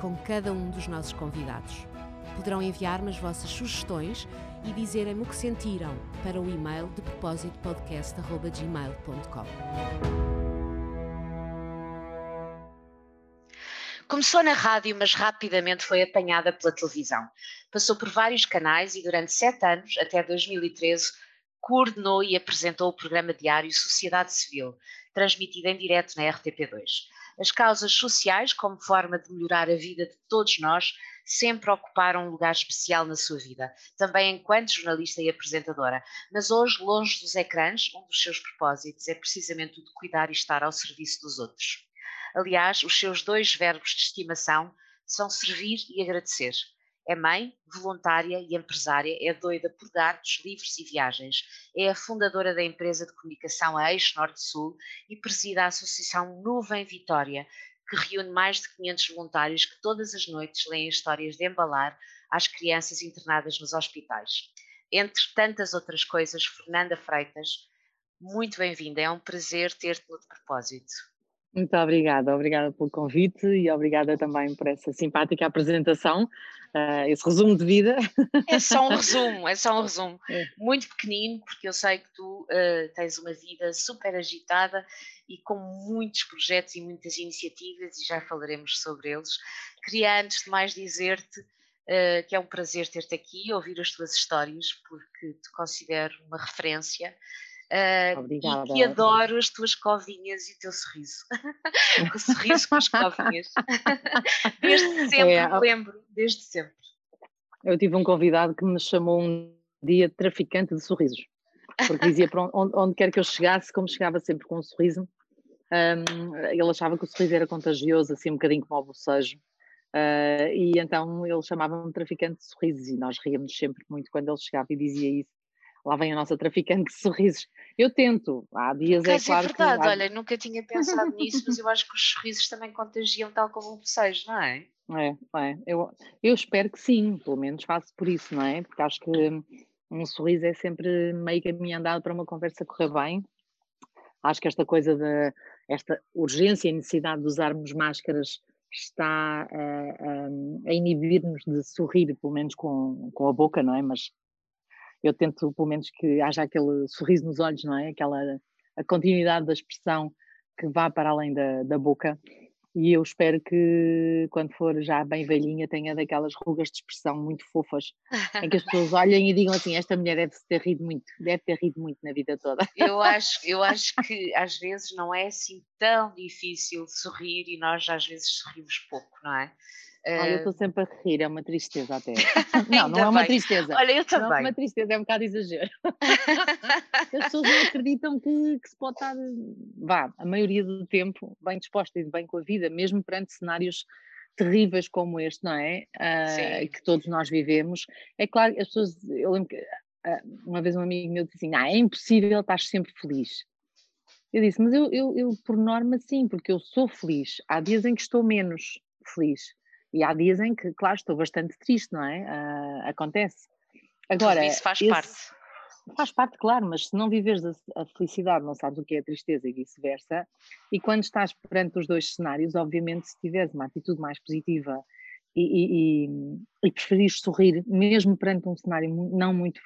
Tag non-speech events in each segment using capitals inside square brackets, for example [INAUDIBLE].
com cada um dos nossos convidados. Poderão enviar-me as vossas sugestões e dizerem-me o que sentiram para o e-mail de propósito podcast.gmail.com. Começou na rádio, mas rapidamente foi apanhada pela televisão. Passou por vários canais e durante sete anos, até 2013, coordenou e apresentou o programa diário Sociedade Civil, transmitido em direto na RTP2. As causas sociais, como forma de melhorar a vida de todos nós, sempre ocuparam um lugar especial na sua vida, também enquanto jornalista e apresentadora. Mas hoje, longe dos ecrãs, um dos seus propósitos é precisamente o de cuidar e estar ao serviço dos outros. Aliás, os seus dois verbos de estimação são servir e agradecer. É mãe, voluntária e empresária, é doida por gatos, livros e viagens. É a fundadora da empresa de comunicação Eixo Norte-Sul e presida a Associação Nuvem Vitória, que reúne mais de 500 voluntários que todas as noites leem histórias de embalar às crianças internadas nos hospitais. Entre tantas outras coisas, Fernanda Freitas, muito bem-vinda, é um prazer ter-te no de propósito. Muito obrigada, obrigada pelo convite e obrigada também por essa simpática apresentação, uh, esse resumo de vida. É só um [LAUGHS] resumo, é só um resumo. É. Muito pequenino, porque eu sei que tu uh, tens uma vida super agitada e com muitos projetos e muitas iniciativas, e já falaremos sobre eles. Queria antes de mais dizer-te uh, que é um prazer ter-te aqui, ouvir as tuas histórias, porque te considero uma referência Uh, Obrigada. E que adoro as tuas covinhas e o teu sorriso. [LAUGHS] o sorriso com as covinhas. [LAUGHS] desde sempre, é, me lembro, desde sempre. Eu tive um convidado que me chamou um dia traficante de sorrisos. Porque dizia para onde, onde quer que eu chegasse, como chegava sempre com um sorriso, um, ele achava que o sorriso era contagioso, assim um bocadinho como o bocejo. Uh, e então ele chamava-me traficante de sorrisos e nós ríamos sempre muito quando ele chegava e dizia isso lá vem a nossa traficante de sorrisos. Eu tento, há dias é claro é verdade, que... olha, nunca tinha pensado nisso, mas eu acho que os sorrisos também contagiam tal como o bocejo, não é? É, é. Eu, eu espero que sim, pelo menos faço por isso, não é? Porque acho que um sorriso é sempre meio caminho andado para uma conversa correr bem. Acho que esta coisa da esta urgência e necessidade de usarmos máscaras está a, a, a inibir-nos de sorrir, pelo menos com, com a boca, não é? Mas eu tento pelo menos que haja aquele sorriso nos olhos, não é? Aquela a continuidade da expressão que vá para além da, da boca. E eu espero que, quando for já bem velhinha, tenha daquelas rugas de expressão muito fofas, em que as pessoas olhem e digam assim: esta mulher deve ter rido muito, deve ter rido muito na vida toda. [LAUGHS] Eu acho, eu acho que às vezes não é assim tão difícil sorrir e nós às vezes sorrimos pouco, não é? Olha, eu estou sempre a rir, é uma tristeza até. [LAUGHS] [LAUGHS] Não, não é uma tristeza. Olha, eu também. Não é uma tristeza, é um bocado exagero. [LAUGHS] As pessoas não acreditam que, que, se pode estar, vá, a maioria do tempo, bem disposta e bem com a vida, mesmo perante cenários terríveis como este, não é? Uh, que todos nós vivemos. É claro, as pessoas, eu lembro que uh, uma vez um amigo meu disse assim: ah, é impossível estar sempre feliz. Eu disse, mas eu, eu, eu, por norma, sim, porque eu sou feliz. Há dias em que estou menos feliz. E há dias em que, claro, estou bastante triste, não é? Uh, acontece. Agora, isso faz esse, parte. Faz parte, claro, mas se não viveres a, a felicidade, não sabes o que é a tristeza e vice-versa. E quando estás perante os dois cenários, obviamente, se tiveres uma atitude mais positiva e, e, e, e preferires sorrir, mesmo perante um cenário não muito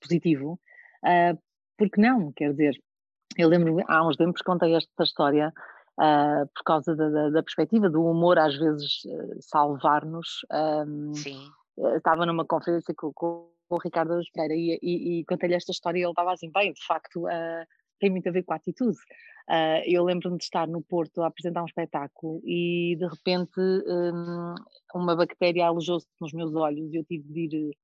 positivo, uh, porque não? Quer dizer, eu lembro, há uns tempos contei esta história uh, por causa da, da, da, perspectiva do humor, às vezes uh, salvar-nos. Um, Sim. Uh, estava numa conferência com, com, o Ricardo Pereira e, e, e contei-lhe esta história e ele estava assim, bem, de facto, tem muito a ver com a atitude. eu lembro-me de estar no Porto a apresentar um espetáculo e de repente um, uma bactéria alojou-se nos meus olhos e eu tive de ir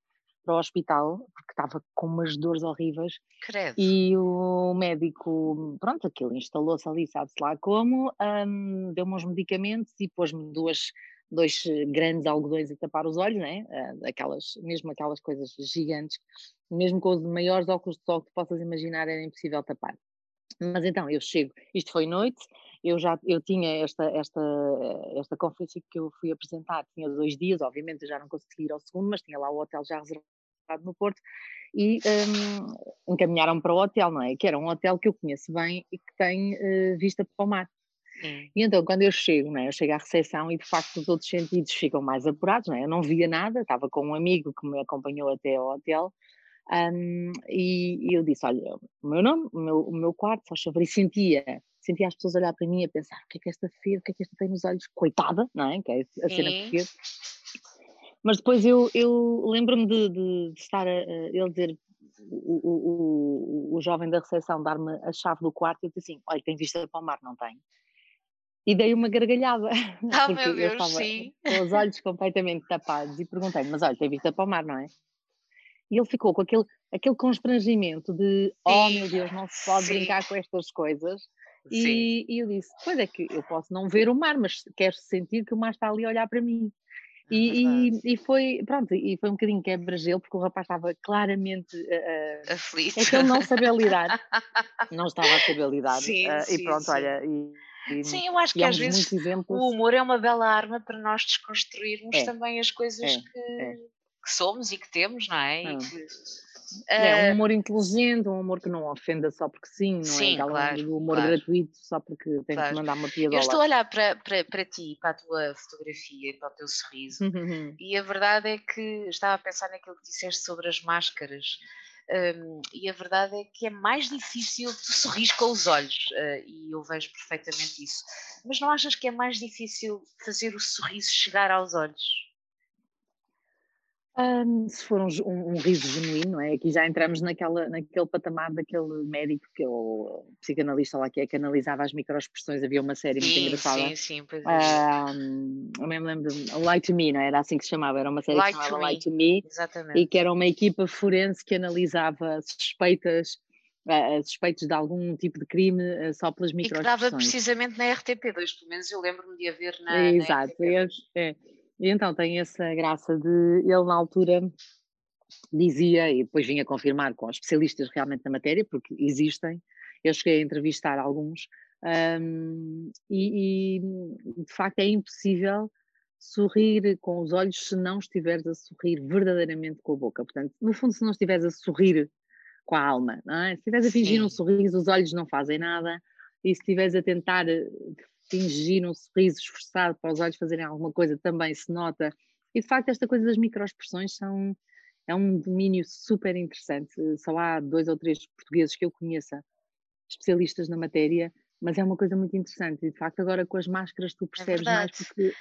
para o hospital, porque estava com umas dores horríveis. Credo. E o médico, pronto, aquilo instalou-se ali, sabe-se lá como, um, deu-me uns medicamentos e pôs-me duas, dois grandes algodões a tapar os olhos, né? aquelas, mesmo aquelas coisas gigantes, mesmo com os maiores óculos de sol que possas imaginar, era impossível tapar. Mas então eu chego, isto foi noite, eu já eu tinha esta, esta, esta conferência que eu fui apresentar, tinha dois dias, obviamente eu já não consegui ir ao segundo, mas tinha lá o hotel já reservado no Porto e um, encaminharam para o hotel, não é? Que era um hotel que eu conheço bem e que tem uh, vista para o mar. E então, quando eu chego, né, eu chego à recepção e de facto os outros sentidos ficam mais apurados, né? eu não via nada, estava com um amigo que me acompanhou até ao hotel um, e, e, eu disse: Olha, o meu nome, o meu, o meu quarto, só chover, e sentia, sentia as pessoas olhar para mim e pensar: o que é que esta fez, o que é que esta tem nos olhos? Coitada, não é? Que é a cena que fez. Mas depois eu, eu lembro-me de, de, de, estar a, a ele dizer, o, o, o, o jovem da recepção dar-me a chave do quarto e eu disse assim: Olha, tem vista para o mar, não tem? E dei uma gargalhada. [LAUGHS] Ah, [LAUGHS] porque meu Deus, eu estava sim. com os olhos completamente tapados e perguntei mas olha, tem vista para o mar, não é? E ele ficou com aquele, aquele constrangimento de oh meu Deus, não se pode sim. brincar com estas coisas. E, e, eu disse: Pois é que eu posso não ver o mar, mas quero sentir que o mar está ali a olhar para mim. É e, e, e, foi, pronto, e foi um bocadinho quebra-gelo, porque o rapaz estava claramente uh, aflito. É que ele não sabia lidar, [LAUGHS] não estava a saber lidar. Sim, uh, sim, e pronto, sim. olha. E, sim, eu acho que às vezes o humor é uma bela arma para nós desconstruirmos é, também as coisas é, que, é. que, somos e que temos, não é? Não. Que, é um humor inteligente, um humor que não ofenda só porque sim, não é? sim, é? Claro, humor claro. gratuito só porque tem claro. que mandar uma piada. Eu estou a olhar para, para, para ti, para a tua fotografia para o teu sorriso, uhum. e a verdade é que estava a pensar naquilo que disseste sobre as máscaras. Um, e a verdade é que é mais difícil tu sorrir com os olhos, uh, e eu vejo perfeitamente isso. Mas não achas que é mais difícil fazer o sorriso chegar aos olhos? Um, se for um, um, riso genuíno, não é? Aqui já entramos naquela, naquele patamar daquele médico que é o psicanalista lá que é que analisava as microexpressões, havia uma série sim, muito engraçada. Sim, sim, pois é. Um, eu me lembro de Light to Me, não é? era assim que se chamava, era uma série Light que se chamava Light to Me Exatamente. e que era uma equipa forense que analisava suspeitas uh, suspeitos de algum tipo de crime uh, só pelas microexpressões. E que dava precisamente na RTP2, pelo menos eu lembro-me de haver na, Exato, na RTP2. É, e então tem essa graça de ele na altura dizia, e depois vinha confirmar com especialistas realmente na matéria, porque existem, eu cheguei a entrevistar alguns, um, e, e, de facto é impossível sorrir com os olhos se não estiveres a sorrir verdadeiramente com a boca. Portanto, no fundo, se não estiveres a sorrir com a alma, é? se estiveres a fingir Sim. um sorriso, os olhos não fazem nada, e se estiveres a tentar eh, fingir um sorriso esforçado para os olhos fazerem alguma coisa, também se nota. E de facto, esta coisa das microexpressões são, é um domínio super interessante. Só há dois ou três portugueses que eu conheça, especialistas na matéria, mas é uma coisa muito interessante. E de facto, agora com as máscaras, tu é percebes é mais porque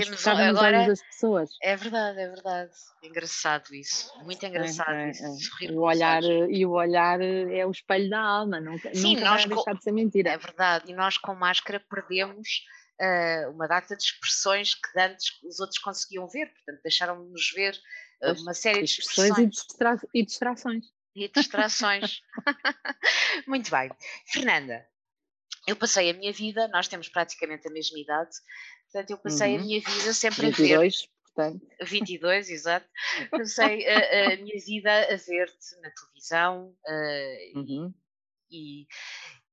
estás Temos, focada nos olhos das pessoas. É verdade, é verdade. Engraçado isso. Muito engraçado é, é, isso. É. O olhar, e o olhar é o espelho da alma, nunca, Sim, nunca nós vai deixar de ser mentira. É verdade. E nós com máscara perdemos uh, uma data de expressões que antes os outros conseguiam ver, portanto deixaram-nos ver uh, uma série de expressões. E, distra e distrações. E distrações. [LAUGHS] Muito bem. Fernanda, eu passei a minha vida, nós temos praticamente a mesma idade, Portanto, eu passei uhum. a minha vida sempre 22, a ver. Portanto. [LAUGHS] 22, exato. Passei a, a minha vida a ver-te na televisão uh, uhum. e,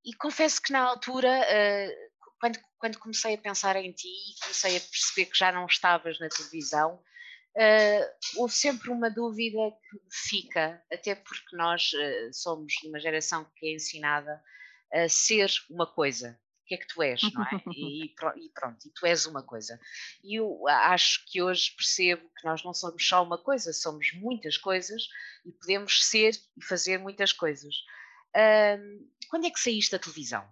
e, confesso que na altura, uh, quando, quando comecei a pensar em ti e comecei a perceber que já não estavas na televisão, uh, houve sempre uma dúvida que fica, até porque nós somos de uma geração que é ensinada a ser uma coisa que é que tu és, não é? [LAUGHS] E, e, pronto, e tu és uma coisa. E eu acho que hoje percebo que nós não somos só uma coisa, somos muitas coisas e podemos ser e fazer muitas coisas. Um, quando é que saíste da televisão?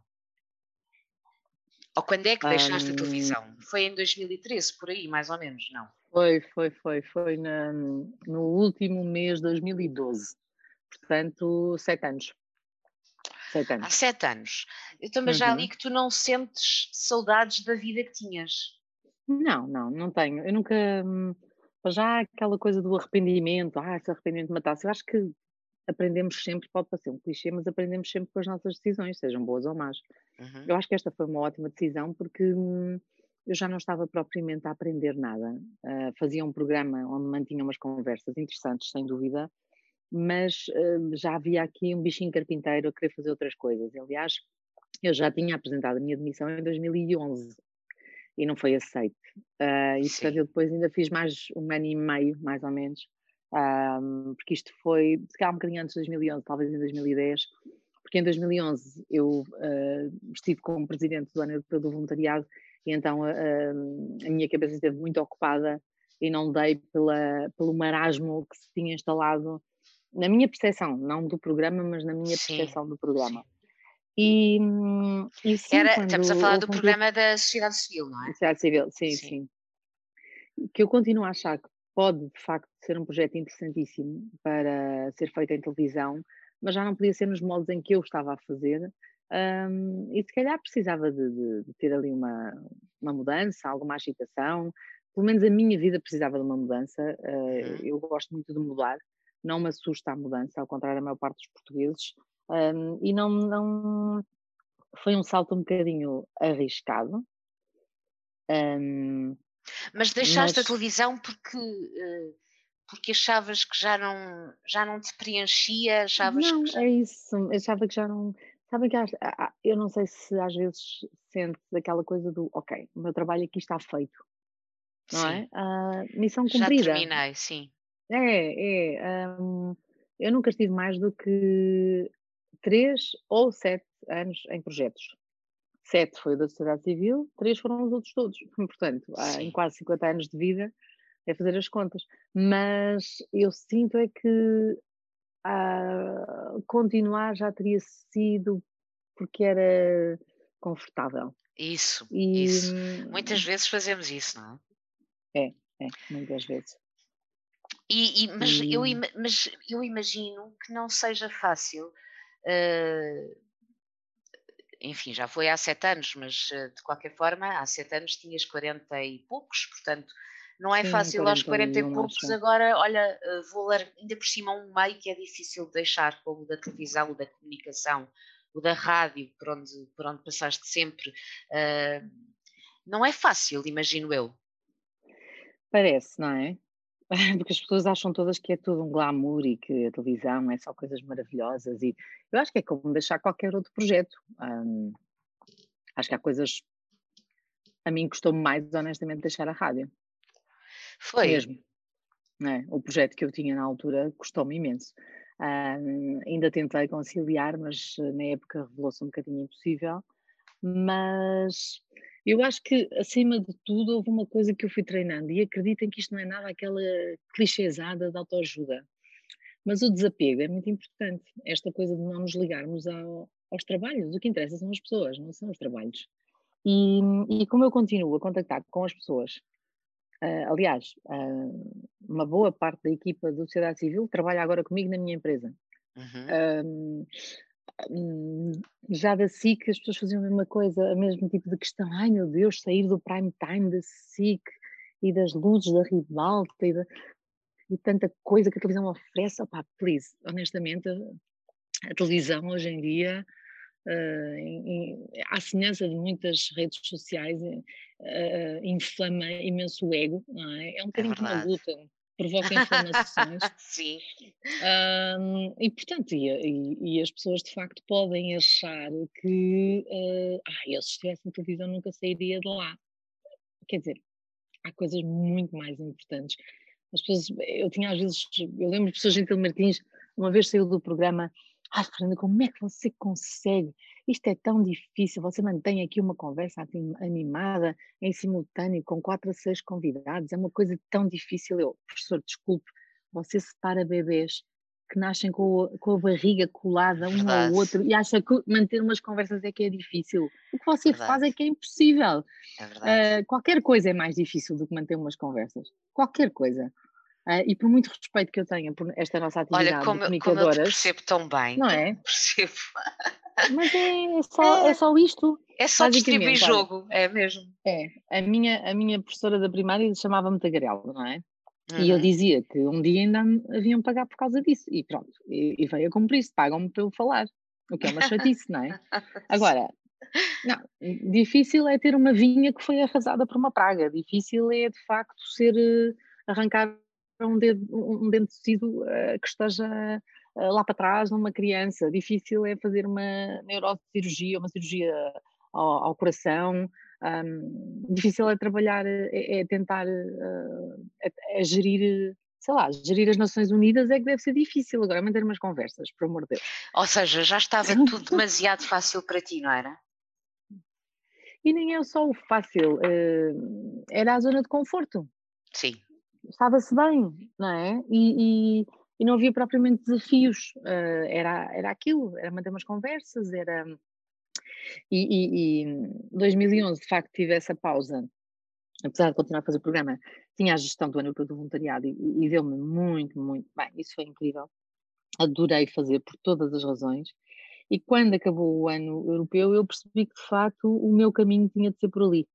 Ou quando é que deixaste um, a televisão? Foi em 2013, por aí, mais ou menos, não? Foi, foi, foi. Foi na, no último mês de 2012. Portanto, sete anos. Sete anos. Há sete anos. Eu também uhum. já li que tu não sentes saudades da vida que tinhas. Não, não, não tenho. Eu nunca. Hum, já aquela coisa do arrependimento, ah, esse arrependimento matasse. Eu acho que aprendemos sempre, pode parecer um clichê, mas aprendemos sempre com as nossas decisões, sejam boas ou más. Uhum. Eu acho que esta foi uma ótima decisão porque hum, eu já não estava propriamente a aprender nada. Uh, fazia um programa onde mantinha umas conversas interessantes, sem dúvida, mas uh, já havia aqui um bichinho carpinteiro a querer fazer outras coisas. Aliás, eu já tinha apresentado a minha demissão em 2011 e não foi aceito. Uh, e portanto eu depois ainda fiz mais um ano e meio, mais ou menos, um, porque isto foi, se calhar um bocadinho antes de 2011, talvez em 2010, porque em 2011 eu uh, estive como presidente do ano europeu do voluntariado e então uh, a minha cabeça esteve muito ocupada e não dei pela, pelo marasmo que se tinha instalado na minha percepção, não do programa, mas na minha sim, percepção do programa. E, e sim, Era, estamos a falar do programa da sociedade civil, não é? Sociedade civil, sim, sim, sim. Que eu continuo a achar que pode, de facto, ser um projeto interessantíssimo para ser feito em televisão, mas já não podia ser nos moldes em que eu estava a fazer. Um, e se calhar precisava de, de, de, ter ali uma, uma mudança, alguma agitação. Pelo menos a minha vida precisava de uma mudança. Uh, eu gosto muito de mudar, não me assusta a mudança, ao contrário da maior parte dos portugueses. Um, e não, não foi um salto um bocadinho arriscado. Um, mas deixaste mas... a televisão porque, uh, porque achavas que já não, já não te preenchia? Achavas não, que já... é isso. Achava que já não. Sabem que eu não sei se às vezes sentes aquela coisa do ok, o meu trabalho aqui está feito. Não é? sim. é? Uh, missão cumprida. Já terminei, sim. É, é. Um, eu nunca estive mais do que três ou sete anos em projetos. Sete foi da sociedade civil, três foram os outros todos. [LAUGHS] Portanto, há, em quase 50 anos de vida, é fazer as contas. Mas eu sinto é que ah, continuar já teria sido porque era confortável. Isso, e, isso. Muitas vezes fazemos isso, não é? É, é, muitas vezes. E, e, mas, e... Eu, mas eu imagino que não seja fácil Uh, enfim, já foi há sete anos, mas uh, de qualquer forma, há sete anos tinhas 40 e poucos, portanto, não é Sim, fácil aos 40 e poucos. Agora, olha, uh, vou ler ainda por cima um meio que é difícil de deixar, como o da televisão, o da comunicação, o da rádio, por onde, por onde passaste sempre. não é fácil, imagino eu. Parece, não é? [LAUGHS] porque as pessoas acham todas que é tudo um glamour e que a televisão é só coisas maravilhosas e eu acho que é como deixar qualquer outro projeto. Acho que há coisas a mim custou mais honestamente deixar a rádio. Foi. Mesmo. É? O projeto que eu tinha na altura custou-me imenso. Ainda tentei conciliar, mas na época revelou-se um bocadinho impossível. Mas eu acho que, acima de tudo, houve uma coisa que eu fui treinando, e acreditem que isto não é nada aquela clichêsada de autoajuda. Mas o desapego é muito importante. Esta coisa de não nos ligarmos ao, aos trabalhos. O que interessa são as pessoas, não são os trabalhos. E, e como eu continuo a contactar com as pessoas, uh, aliás, uh, uma boa parte da equipa da sociedade civil trabalha agora comigo na minha empresa. Uhum. Uh, Hum, já da SIC as pessoas faziam a mesma coisa, o mesmo tipo de questão, ai meu Deus, sair do prime time da SIC e das luzes da ribalta e, e tanta coisa que a televisão oferece, opá, please, honestamente, a, a televisão hoje em dia, uh, em, em, à semelhança de muitas redes sociais, uh, inflama imenso o ego, é? É um é bocadinho é como a luta, provoca inflamações. [LAUGHS] Sim. Um, e portanto, e, e, e, as pessoas de facto podem achar que uh, ah, eu se estivesse na televisão nunca sairia de lá. Quer dizer, há coisas muito mais importantes. As pessoas, eu tinha às vezes, eu lembro de pessoas Gentil Martins, uma vez saiu do programa Ai, Fernanda, como é que você consegue? Isto é tão difícil. Você mantém aqui uma conversa animada em simultâneo com quatro a seis convidados. É uma coisa tão difícil. Eu, professor, desculpe, você separa bebês que nascem com, a, com a barriga colada um Verdade. ao outro e acha que manter umas conversas é que é difícil. O que você Verdade. faz é que é impossível. É uh, qualquer coisa é mais difícil do que manter umas conversas. Qualquer coisa. Uh, e por muito respeito que eu tenha por esta nossa atividade Olha, como, de como eu percebo tão bem. Não é? Percebo. Mas é só, é, é só isto. É só distribuir jogo, é mesmo. É. A minha, a minha professora da primária chamava-me Tagarela, não é? Uhum. E eu uhum. dizia que um dia ainda haviam pagar por causa disso. E pronto. E, e veio a cumprir-se. Pagam-me eu falar. O que é uma chatice, não é? [LAUGHS] Agora, Não, difícil é ter uma vinha que foi arrasada por uma praga. Difícil é, de facto, ser eh, arrancar um, dedo, um dente de tecido uh, que esteja uh, lá para trás numa criança. Difícil é fazer uma neurocirurgia, uma cirurgia ao, ao coração. Um, difícil é trabalhar, é, é tentar uh, é, é gerir sei lá, gerir as Nações Unidas é que deve ser difícil agora manter umas conversas, por amor de Deus. Ou seja, já estava [LAUGHS] tudo demasiado fácil para ti, não era? E nem é só o fácil, era a zona de conforto. Sim estava-se bem, não é? E, e, e, não havia propriamente desafios, uh, era, era aquilo, era manter umas conversas, era. E, e, 2011, de facto, tive essa pausa, apesar de continuar a fazer o programa, tinha a gestão do ano do voluntariado e, e deu-me muito, muito bem, isso foi incrível. Adorei fazer por todas as razões. E quando acabou o ano europeu, eu percebi que de facto o meu caminho tinha de ser por ali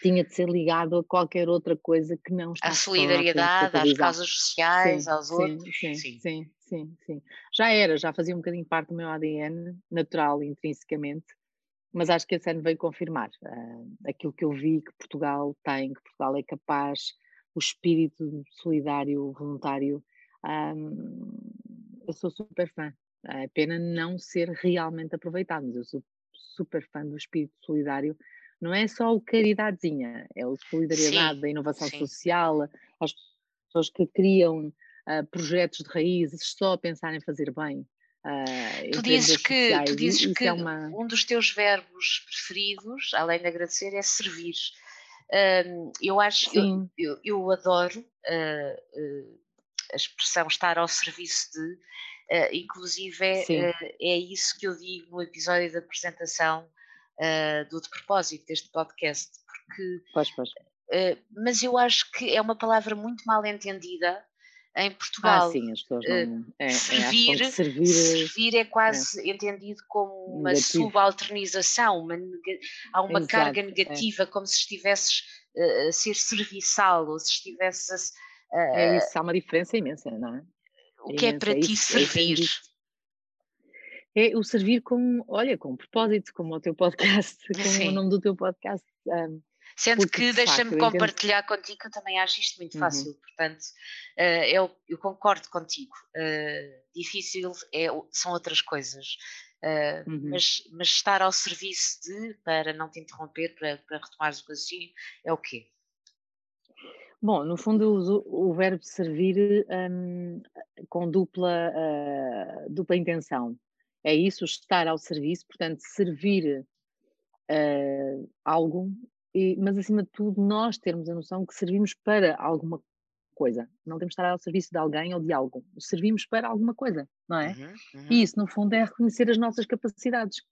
tinha de ser ligado a qualquer outra coisa que não está A solidariedade, às causas sociais, sim, aos sim, outros. Sim, sim, sim, sim, sim. Já era, já fazia um bocadinho parte do meu ADN, natural, intrinsecamente, mas acho que esse ano veio confirmar uh, aquilo que eu vi que Portugal tem, que Portugal é capaz, o espírito solidário, voluntário. Um, eu sou super fã. É pena não ser realmente aproveitado, mas eu sou super fã do espírito solidário não é só o caridadezinha, é o solidariedade, sim, a inovação sim. social, as pessoas que criam uh, projetos de raízes só a pensar em fazer bem. Uh, tu dizes que, tu dizes que é uma... um dos teus verbos preferidos, além de agradecer, é servir. Uh, eu acho, eu, eu, eu, adoro uh, a expressão estar ao serviço de, inclusive é, é isso que eu digo no episódio da apresentação uh, do de propósito deste podcast, porque. Pois, pois. Uh, mas eu acho que é uma palavra muito mal entendida em Portugal. Ah, sim, as pessoas não. É, servir, é, servir, servir é quase é. entendido como uma Negativo. subalternização, uma, há uma Exato, carga negativa, como se estivesses uh, a ser serviçal ou se estivesse a. Uh, é isso, há uma diferença imensa, não é? O que é, para ti servir? É o servir com, olha, com propósito, como o teu podcast, [LAUGHS] como Sim. o nome do teu podcast. Um, Sendo que deixa-me compartilhar entendo... contigo, eu também acho isto muito uhum. fácil, portanto, uh, eu, eu, concordo contigo. Uh, difícil é, são outras coisas, uh, uhum. mas, mas, estar ao serviço de, para não te interromper, para, para retomares o raciocínio, é o quê? Bom, no fundo eu uso o verbo servir um, com dupla, dupla intenção é isso, estar ao serviço, portanto, servir uh, algo, e, mas acima de tudo, nós termos a noção que servimos para alguma coisa. Não temos de estar ao serviço de alguém ou de algo. Servimos para alguma coisa, não é? Uhum, uhum. E isso, no fundo, é reconhecer as nossas capacidades.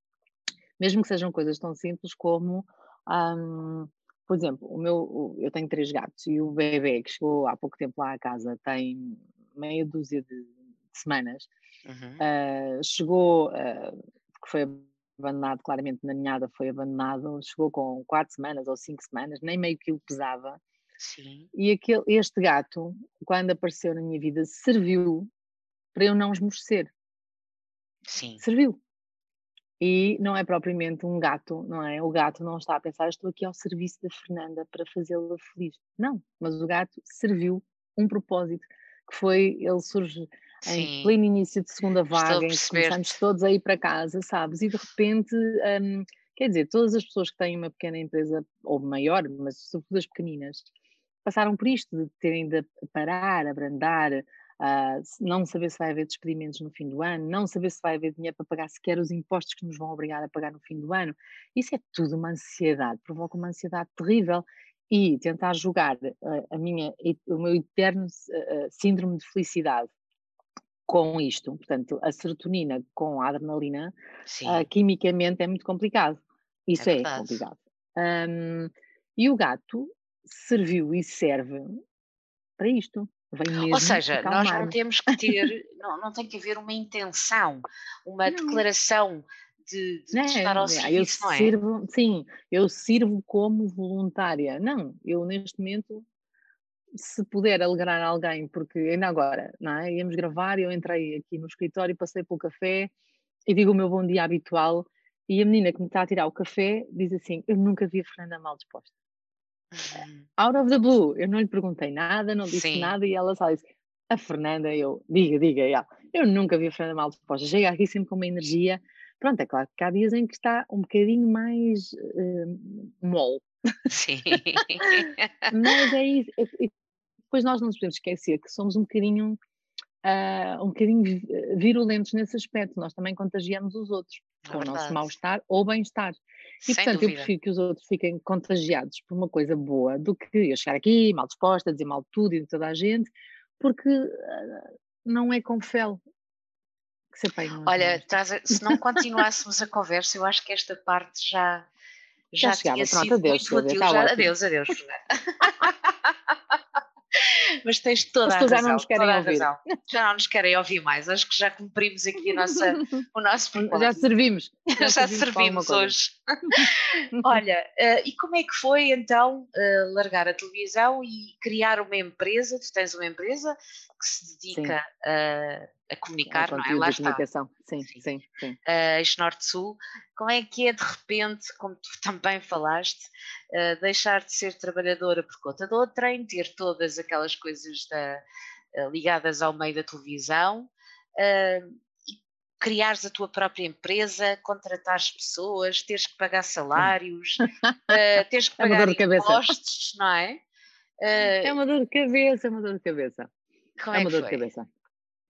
Mesmo que sejam coisas tão simples como, um, por exemplo, o meu, eu tenho três gatos e o bebê que chegou há pouco tempo lá à casa tem meia dúzia de, de semanas Uhum. Uh, chegou, uh, que foi abandonado, claramente na ninhada foi abandonado, chegou com quatro semanas ou cinco semanas, nem meio quilo pesava. Sim. E aquele, este gato, quando apareceu na minha vida, serviu para eu não esmorecer. Sim. Serviu. E não é propriamente um gato, não é? O gato não está a pensar, estou aqui ao serviço da Fernanda para fazê-la feliz. Não, mas o gato serviu um propósito, que foi, ele surge em pleno início de segunda vaga, em que começamos todos a ir para casa, sabes? E de repente, um, quer dizer, todas as pessoas que têm uma pequena empresa, ou maior, mas sobretudo as pequeninas, passaram por isto, de terem de parar, abrandar, uh, não saber se vai haver despedimentos no fim do ano, não saber se vai haver dinheiro para pagar sequer os impostos que nos vão obrigar a pagar no fim do ano. Isso é tudo uma ansiedade, provoca uma ansiedade terrível e tentar julgar uh, a minha, o meu eterno uh, síndrome de felicidade com isto. Portanto, a serotonina com a adrenalina, uh, quimicamente é muito complicado. Isso é, é complicado. Um, e o gato serviu e serve para isto. Ou seja, nós não temos que ter, [LAUGHS] não, não tem que haver uma intenção, uma não. declaração de, de, não, estar ao serviço, eu não é? Sirvo, sim, eu sirvo como voluntária. Não, eu neste momento se puder alegrar alguém, porque ainda agora, não é? Íamos gravar, eu entrei aqui no escritório, passei pelo café e digo o meu bom dia habitual E a menina que me está a tirar o café diz assim: Eu nunca vi a Fernanda mal disposta. Uhum. Out of the blue, eu não lhe perguntei nada, não disse Sim. nada, e ela só disse: A Fernanda, eu, diga, diga, ela. eu nunca vi a Fernanda mal disposta. Chega aqui sempre com uma energia. Pronto, é claro que há dias em que está um bocadinho mais uh, mole. [LAUGHS] Sim. Mas é isso. Depois nós não nos podemos esquecer que somos um bocadinho uh, um bocadinho virulentos nesse aspecto. Nós também contagiamos os outros é com o nosso mal-estar ou bem-estar. E, Sem portanto, dúvida. eu prefiro que os outros fiquem contagiados por uma coisa boa do que eu chegar aqui mal disposta, dizer mal de tudo e de toda a gente, porque uh, não é com fel que se apanham. Olha, se não continuássemos a conversa, eu acho que esta parte já. Já, já chegava, tinha pronto, adeus, muito útil. Já, adeus, adeus. [LAUGHS] Mas tens toda As a razão. Já não nos querem ouvir. Já não nos querem ouvir mais. Acho que já cumprimos aqui nossa, [LAUGHS] o nosso propósito. Já servimos. Já, já servimos, hoje. [LAUGHS] Olha, uh, e como é que foi então uh, largar a televisão e criar uma empresa? Tu tens uma empresa que se dedica a a comunicar, não é? Lá está. Comunicação. Sim, sim, sim. sim. Uh, Norte-Sul, como é que é de repente, como tu [LAUGHS] também falaste, uh, deixar de ser trabalhadora por conta de outrem, ter todas aquelas coisas da, uh, ligadas ao meio da televisão, uh, criares a tua própria empresa, contratares pessoas, teres que pagar salários, [LAUGHS] teres que é pagar é impostos, não é? é uma dor de cabeça, é uma dor de cabeça. Como é, é uma dor de cabeça.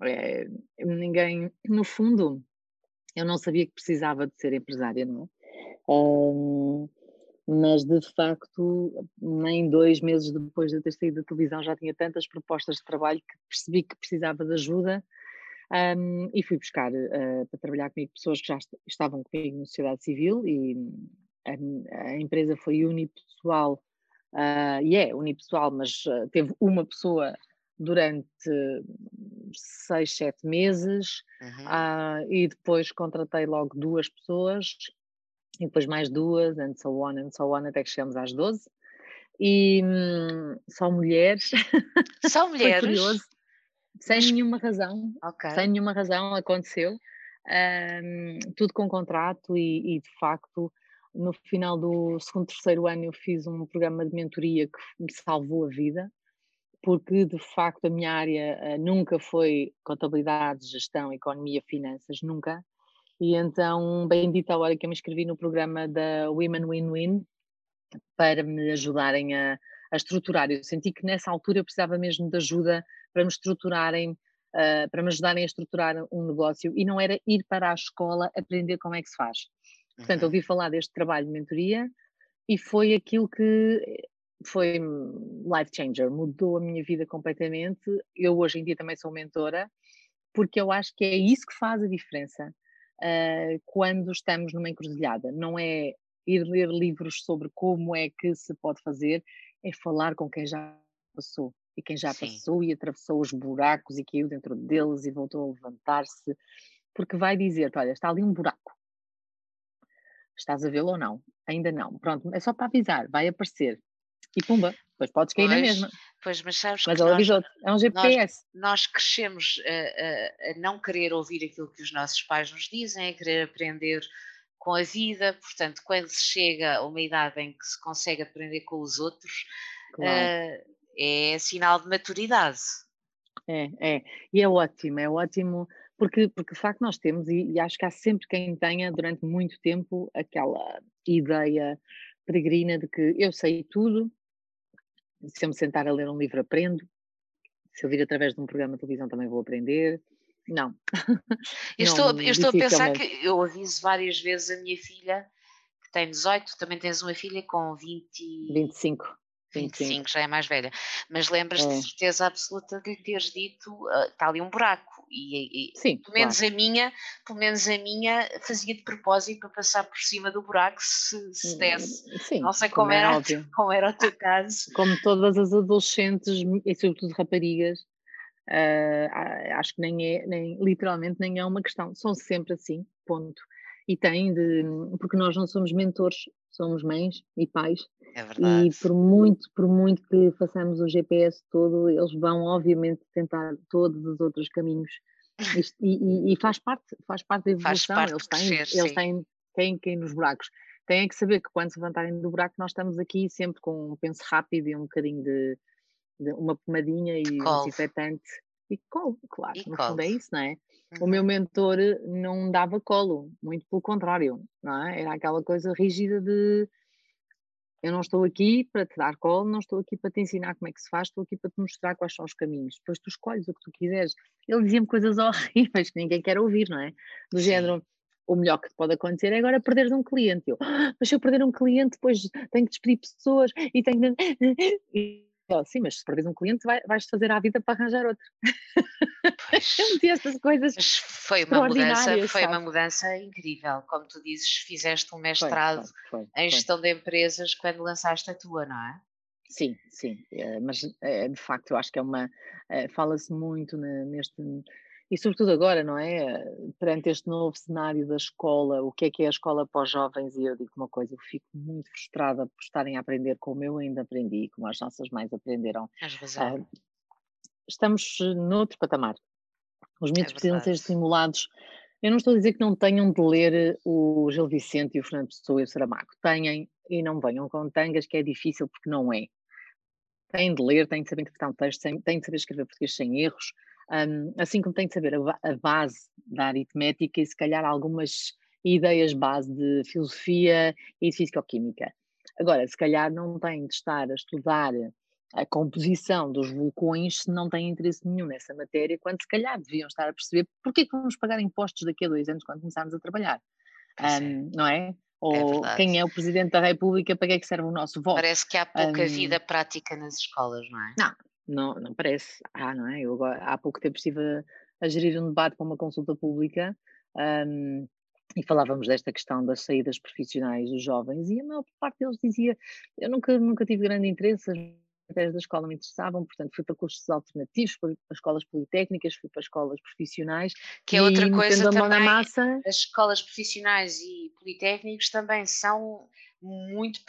É, ninguém, no fundo, eu não sabia que precisava de ser empresária, não é? Um, mas de facto, nem dois meses depois de ter saído da televisão já tinha tantas propostas de trabalho que percebi que precisava de ajuda um, e fui buscar uh, para trabalhar comigo pessoas que já estavam comigo na sociedade civil e a, a empresa foi unipessoal uh, e é unipessoal, mas uh, teve uma pessoa durante seis, sete meses uhum. uh, e depois contratei logo duas pessoas e depois mais duas, and so on, and so on, até que chegamos às 12. E hum, só mulheres. [LAUGHS] Só mulheres? curioso. Sem nenhuma razão. Okay. Sem nenhuma razão aconteceu. Um, tudo com contrato e, e, de facto no final do segundo, terceiro ano eu fiz um programa de mentoria que me salvou a vida porque de facto a minha área uh, nunca foi contabilidade, gestão, economia, finanças, nunca. E então, bendita a hora que eu me inscrevi no programa da Women Win-Win para me ajudarem a, a, estruturar. Eu senti que nessa altura eu precisava mesmo de ajuda para me estruturarem, uh, para me ajudarem a estruturar um negócio e não era ir para a escola aprender como é que se faz. Portanto, uhum. ouvi falar deste trabalho de mentoria e foi aquilo que foi life changer, mudou a minha vida completamente. Eu hoje em dia também sou mentora, porque eu acho que é isso que faz a diferença uh, quando estamos numa encruzilhada. Não é ir ler livros sobre como é que se pode fazer, é falar com quem já passou. E quem já Sim. passou e atravessou os buracos e caiu dentro deles e voltou a levantar-se, porque vai dizer-te: olha, está ali um buraco. Estás a vê-lo ou não? Ainda não. Pronto, é só para avisar, vai aparecer e pumba, depois podes cair pois, na mesma. Pois, mas sabes mas que nós, é um GPS. Nós, nós crescemos a, a, a, não querer ouvir aquilo que os nossos pais nos dizem, a querer aprender com a vida, portanto, quando se chega a uma idade em que se consegue aprender com os outros, claro. uh, é sinal de maturidade. É, é, e é ótimo, é ótimo, porque, porque de facto nós temos, e, e acho que há sempre quem tenha durante muito tempo aquela ideia peregrina de que eu sei tudo, se eu me sentar a ler um livro, aprendo. Se eu vir através de um programa de televisão, também vou aprender. Não. Eu [LAUGHS] estou, não, eu estou a pensar que eu aviso várias vezes a minha filha, que tem 18, também tens uma filha com 20... 25. 25, já é mais velha. Mas lembras é. de certeza absoluta de lhe teres dito, uh, está ali um buraco. E, e Sim, pelo menos claro. a minha, pelo menos a minha fazia de propósito para passar por cima do buraco se, se hum, desse. Sim, Não sei como, como, é era, [LAUGHS] como era o teu caso. Como todas as adolescentes e sobretudo raparigas, uh, acho que nem é, nem, literalmente nem é uma questão. São sempre assim, ponto. E tem de, porque nós não somos mentores, somos mães e pais é verdade. E por muito, por muito que façamos o GPS todo, eles vão obviamente tentar todos os outros caminhos. [LAUGHS] e, e, e, faz parte, faz parte da evolução. Parte eles têm, crescer, eles têm, quem quem nos buracos. Têm que saber que quando se levantarem do buraco, nós estamos aqui sempre com um penso rápido e um bocadinho de, de uma pomadinha e um desinfetante. E colo, claro, e no colo. fundo é isso, não é? Uhum. O meu mentor não dava colo, muito pelo contrário, não é? Era aquela coisa rígida de eu não estou aqui para te dar colo, não estou aqui para te ensinar como é que se faz, estou aqui para te mostrar quais são os caminhos. Depois tu escolhes o que tu quiseres. Ele dizia-me coisas [LAUGHS] horríveis que ninguém quer ouvir, não é? Do Sim. género, o melhor que te pode acontecer é agora perderes um cliente. Eu, ah, mas se eu perder um cliente, depois tenho que despedir pessoas e tenho que. [LAUGHS] Sim, mas se perdes um cliente, vai, vais fazer a vida para arranjar outro. [LAUGHS] eu essas coisas. Mas foi uma mudança, foi uma mudança incrível. Como tu dizes, fizeste um mestrado foi, foi, foi, em gestão de empresas quando lançaste a tua, não é? Sim, sim, eh, mas eh, de facto eu acho que é uma. Eh, fala-se muito neste e sobretudo agora, não é? Perante este novo cenário da escola, o que é que é a escola para os jovens? E eu digo uma coisa, eu fico muito frustrada por estarem a aprender como eu ainda aprendi, como as nossas mães aprenderam. Uh, estamos noutro patamar. Os mitos é precisam ser estimulados. Eu não estou a dizer que não tenham de ler o Gil Vicente e o Fernando Pessoa e o Saramago. Tenham e não venham com tangas, que é difícil porque não é. Têm de ler, têm de saber interpretar um texto, têm de saber escrever português sem erros, um, assim como tem de saber a, a, base da aritmética e se calhar algumas ideias base de filosofia e de físico-química. Agora, se calhar não tem de estar a estudar a composição dos vulcões se não têm interesse nenhum nessa matéria, quando se calhar deviam estar a perceber porque é que vamos pagar impostos daqui a dois anos quando começarmos a trabalhar, um, não é? Ou é quem é o Presidente da República, para que é que serve o nosso voto? Parece que há pouca um, vida prática nas escolas, não é? Não, não, não parece. Ah, não é? Eu agora, há pouco tempo estive a, a gerir um debate para uma consulta pública um, e falávamos desta questão das saídas profissionais dos jovens e a maior parte deles dizia eu nunca, nunca tive grande interesse, as matérias da escola me interessavam, portanto fui para cursos alternativos, fui para escolas politécnicas, fui para escolas profissionais. Que é outra coisa também, massa, as escolas profissionais e politécnicos também são muito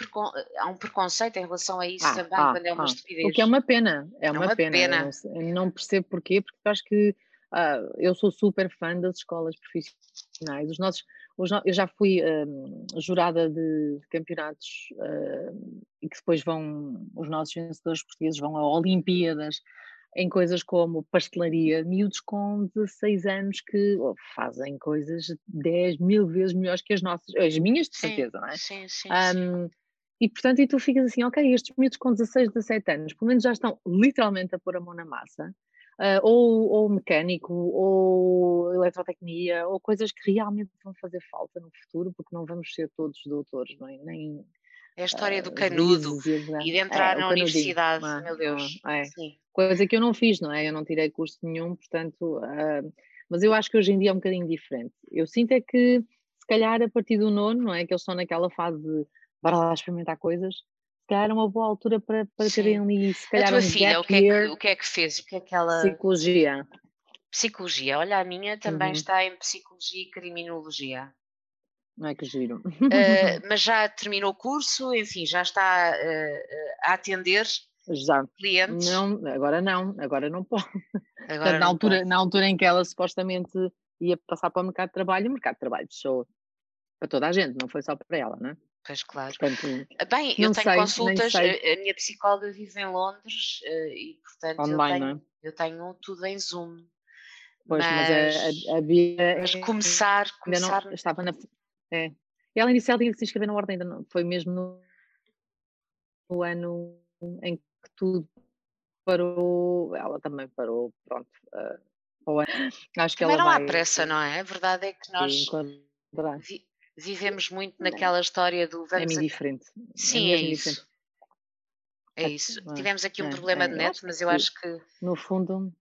há um preconceito em relação a isso ah, também, ah, quando é uma ah. estupidez. O que é uma pena, é, é uma, uma, pena. pena. Não percebo porquê, porque acho que uh, eu sou super fã das escolas profissionais. Os nossos, os no... eu já fui um, jurada de, de campeonatos uh, e que depois vão, os nossos vencedores portugueses vão a Olimpíadas em coisas como pastelaria, miúdos com 16 anos que oh, fazem coisas 10 mil vezes melhores que as nossas, as minhas de certeza, sim, não é? Sim, sim, um, sim. E portanto, e tu ficas assim, ok, estes miúdos com 16, 17 anos, pelo menos já estão literalmente a pôr a mão na massa, uh, ou, ou mecânico, ou eletrotecnia, ou coisas que realmente vão fazer falta no futuro, porque não vamos ser todos doutores, não é? Nem, é a história do canudo e de entrar é, na universidade, é, meu Deus. É. Coisa que eu não fiz, não é? Eu não tirei curso nenhum, portanto. Uh, mas eu acho que hoje em dia é um bocadinho diferente. Eu sinto é que, se calhar, a partir do nono, não é? Que eles estão naquela fase de para lá experimentar coisas, se calhar é uma boa altura para, para terem ali, se calhar, a tua um filha, o que, é que, o que é que fez? O que é que ela. Psicologia. Psicologia. Olha, a minha também uhum. está em Psicologia e Criminologia. Não é que giro. Uh, [LAUGHS] mas já terminou o curso, enfim, já está uh, a atender já. clientes? Não, agora não, agora não pode. Agora Portanto, na, altura, pode. na altura em que ela supostamente ia passar para o mercado de trabalho, o mercado de trabalho fechou para toda a gente, não foi só para ela, não é? Pois claro. Portanto, Bem, eu tenho sei, consultas, a, minha psicóloga vive em Londres e portanto Online, eu, tenho, é? eu tenho tudo em Zoom. Pois, mas, mas a, a, a Bia, mas começar, começar não, estava na, é. Ela inicial tinha que se inscrever na ordem, ainda não, foi mesmo no, no, ano em que tudo parou, ela também parou, pronto. Uh, acho que ela não vai, há pressa, não é? A verdade é que nós vi, vivemos muito naquela história do é vamos. É diferente. Sim, é, é isso. É isso. É, Tivemos aqui um é, problema de net, mas eu acho que. No fundo.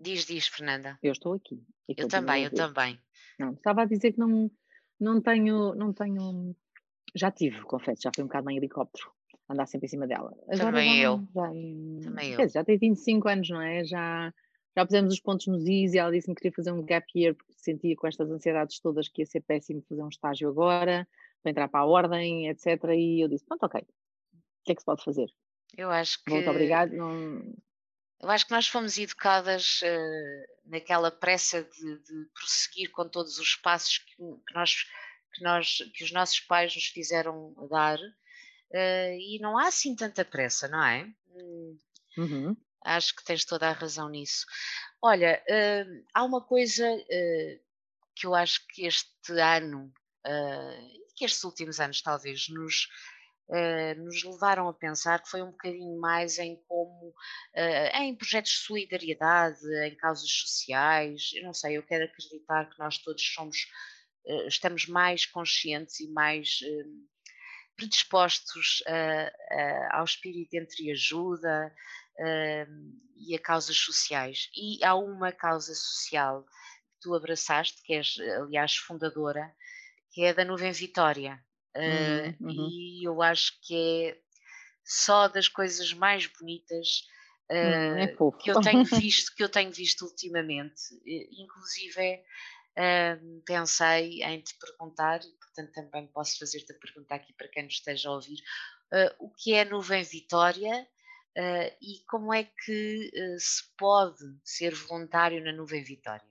Diz, diz, Fernanda. Eu estou aqui. Eu também, eu também. Não, estava a dizer que não, não tenho, não tenho. Já tive, confesso, já fui um bocado em helicóptero, andar sempre em cima dela. Agora Também já, eu. Já, Também eu. já tem 25 anos, não é? Já, já pusemos os pontos nos is e ela disse-me que queria fazer um gap year porque sentia com estas ansiedades todas que ia ser péssimo fazer um estágio agora, para entrar para a ordem, etc. E eu disse, pronto, ok, o que é que se pode fazer? Eu acho que. Muito obrigado. Não eu acho que nós fomos educadas uh, naquela pressa de, de, prosseguir com todos os passos que, que, nós, que, nós, que os nossos pais nos fizeram dar, uh, e não há assim tanta pressa, não é? Uhum. Acho que tens toda a razão nisso. Olha, uh, há uma coisa que eu acho que este ano, que estes últimos anos talvez nos Uh, nos levaram a pensar que foi um bocadinho mais em como, uh, em projetos de solidariedade, em causas sociais, eu não sei, eu quero acreditar que nós todos somos, uh, estamos mais conscientes e mais predispostos ao espírito entre ajuda e a causas sociais. E há uma causa social que tu abraçaste, que és, aliás, fundadora, que é da Nuvem Vitória. Uh, uhum, uhum. E eu acho que é só das coisas mais bonitas uh, é que eu tenho visto que eu tenho visto ultimamente. Inclusive uh, pensei em te perguntar, e portanto também posso fazer-te a pergunta aqui para quem nos esteja a ouvir, o que é nuvem Vitória e como é que se pode ser voluntário na nuvem Vitória?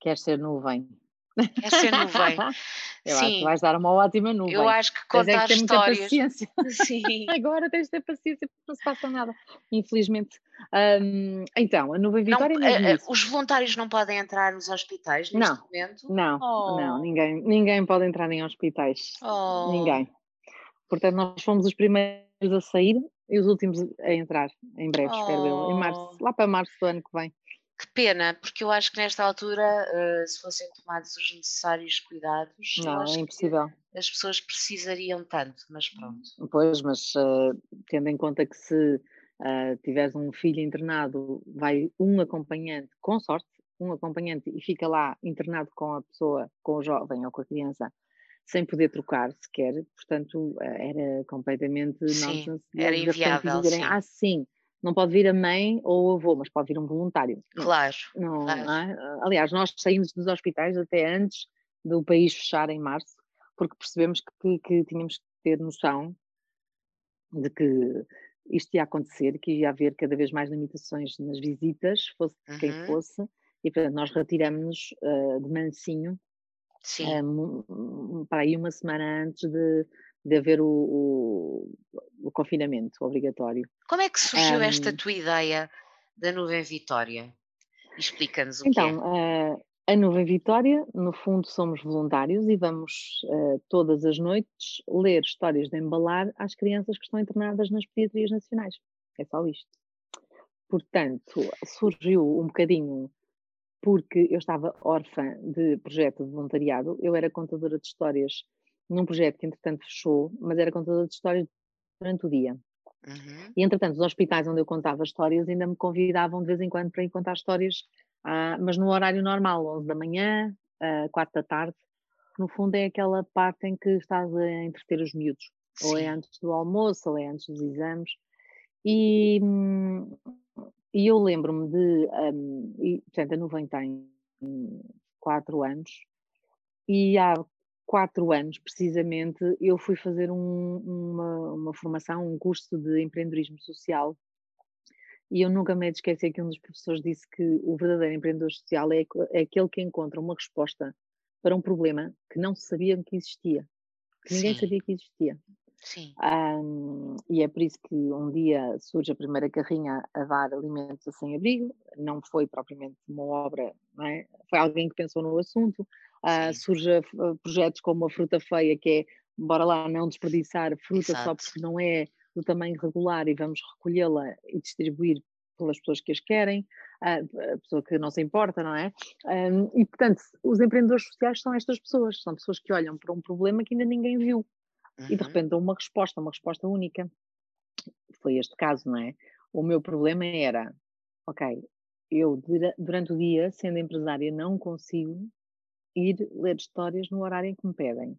Quer ser nuvem? Essa nuvem. [LAUGHS] Eu Sim. acho que vais dar uma ótima nuvem. Eu acho que contar é que histórias. paciência. [LAUGHS] [LAUGHS] Sim. Agora tens de ter paciência porque não se passa nada, infelizmente. Um, então, a nuvem Vitória não, é uh, Os voluntários não podem entrar nos hospitais neste não, momento? Não, oh. não, ninguém, ninguém pode entrar em hospitais. Oh. Ninguém. Portanto, nós fomos os primeiros a sair e os últimos a entrar, em breve, oh. espero eu, em março, lá para março do ano que vem. Que pena, porque eu acho que nesta altura, uh, se fossem tomados os necessários cuidados, não, é impossível. as pessoas precisariam tanto, mas pronto. Pois, mas uh, tendo em conta que se uh, tiveres um filho internado, vai um acompanhante, com sorte, um acompanhante e fica lá internado com a pessoa, com o jovem ou com a criança, sem poder trocar sequer, portanto era completamente sim, nonsense. Era inviável. Sim. Ah, sim não pode vir a mãe ou o avô, mas pode vir um voluntário. Claro. Não, claro. Não é? Aliás, nós saímos dos hospitais até antes do país fechar em março, porque percebemos que, que tínhamos que ter noção de que isto ia acontecer, que ia haver cada vez mais limitações nas visitas, fosse uhum. quem fosse, e portanto nós retiramos-nos uh, de mansinho um, para aí uma semana antes de, de haver o, o, o confinamento obrigatório. Como é que surgiu um, esta tua ideia da Nuvem Vitória? Explica-nos o então, que é. Então, uh, a Nuvem Vitória, no fundo, somos voluntários e vamos uh, todas as noites ler histórias de embalar às crianças que estão internadas nas pediatrias nacionais. É só isto. Portanto, surgiu um bocadinho porque eu estava órfã de projeto de voluntariado, eu era contadora de histórias num projeto que entretanto fechou, mas era contador de histórias durante o dia. Uhum. E entretanto, os hospitais onde eu contava histórias ainda me convidavam de vez em quando para ir contar histórias, ah, mas no horário normal, 11 da manhã, ah, 4 da tarde, que no fundo é aquela parte em que estás a entreter os miúdos. Sim. Ou é antes do almoço, ou é antes dos exames. E, e eu lembro-me de, um, e, portanto, a Nuvem tem 4 anos, e há quatro anos, precisamente, eu fui fazer um, uma, uma formação, um curso de empreendedorismo social e eu nunca me esquecer que um dos professores disse que o verdadeiro empreendedor social é, é, aquele que encontra uma resposta para um problema que não se sabia que existia, que ninguém Sim. sabia que existia. Sim. Um, e é por isso que um dia surge a primeira carrinha a dar alimentos a sem-abrigo, não foi propriamente uma obra, é? foi alguém que pensou no assunto, uh, surge projetos como a fruta feia, que é, bora lá, não desperdiçar fruta Exato. só porque não é do tamanho regular e vamos recolhê-la e distribuir pelas pessoas que as querem, a pessoa que não se importa, não é? E, portanto, os empreendedores sociais são estas pessoas, são pessoas que olham para um problema que ainda ninguém viu uhum. e de uhum. repente dão uma resposta, uma resposta única. Foi este caso, não é? O meu problema era, ok, eu durante o dia, sendo empresária, não consigo ir ler histórias no horário em que me pedem.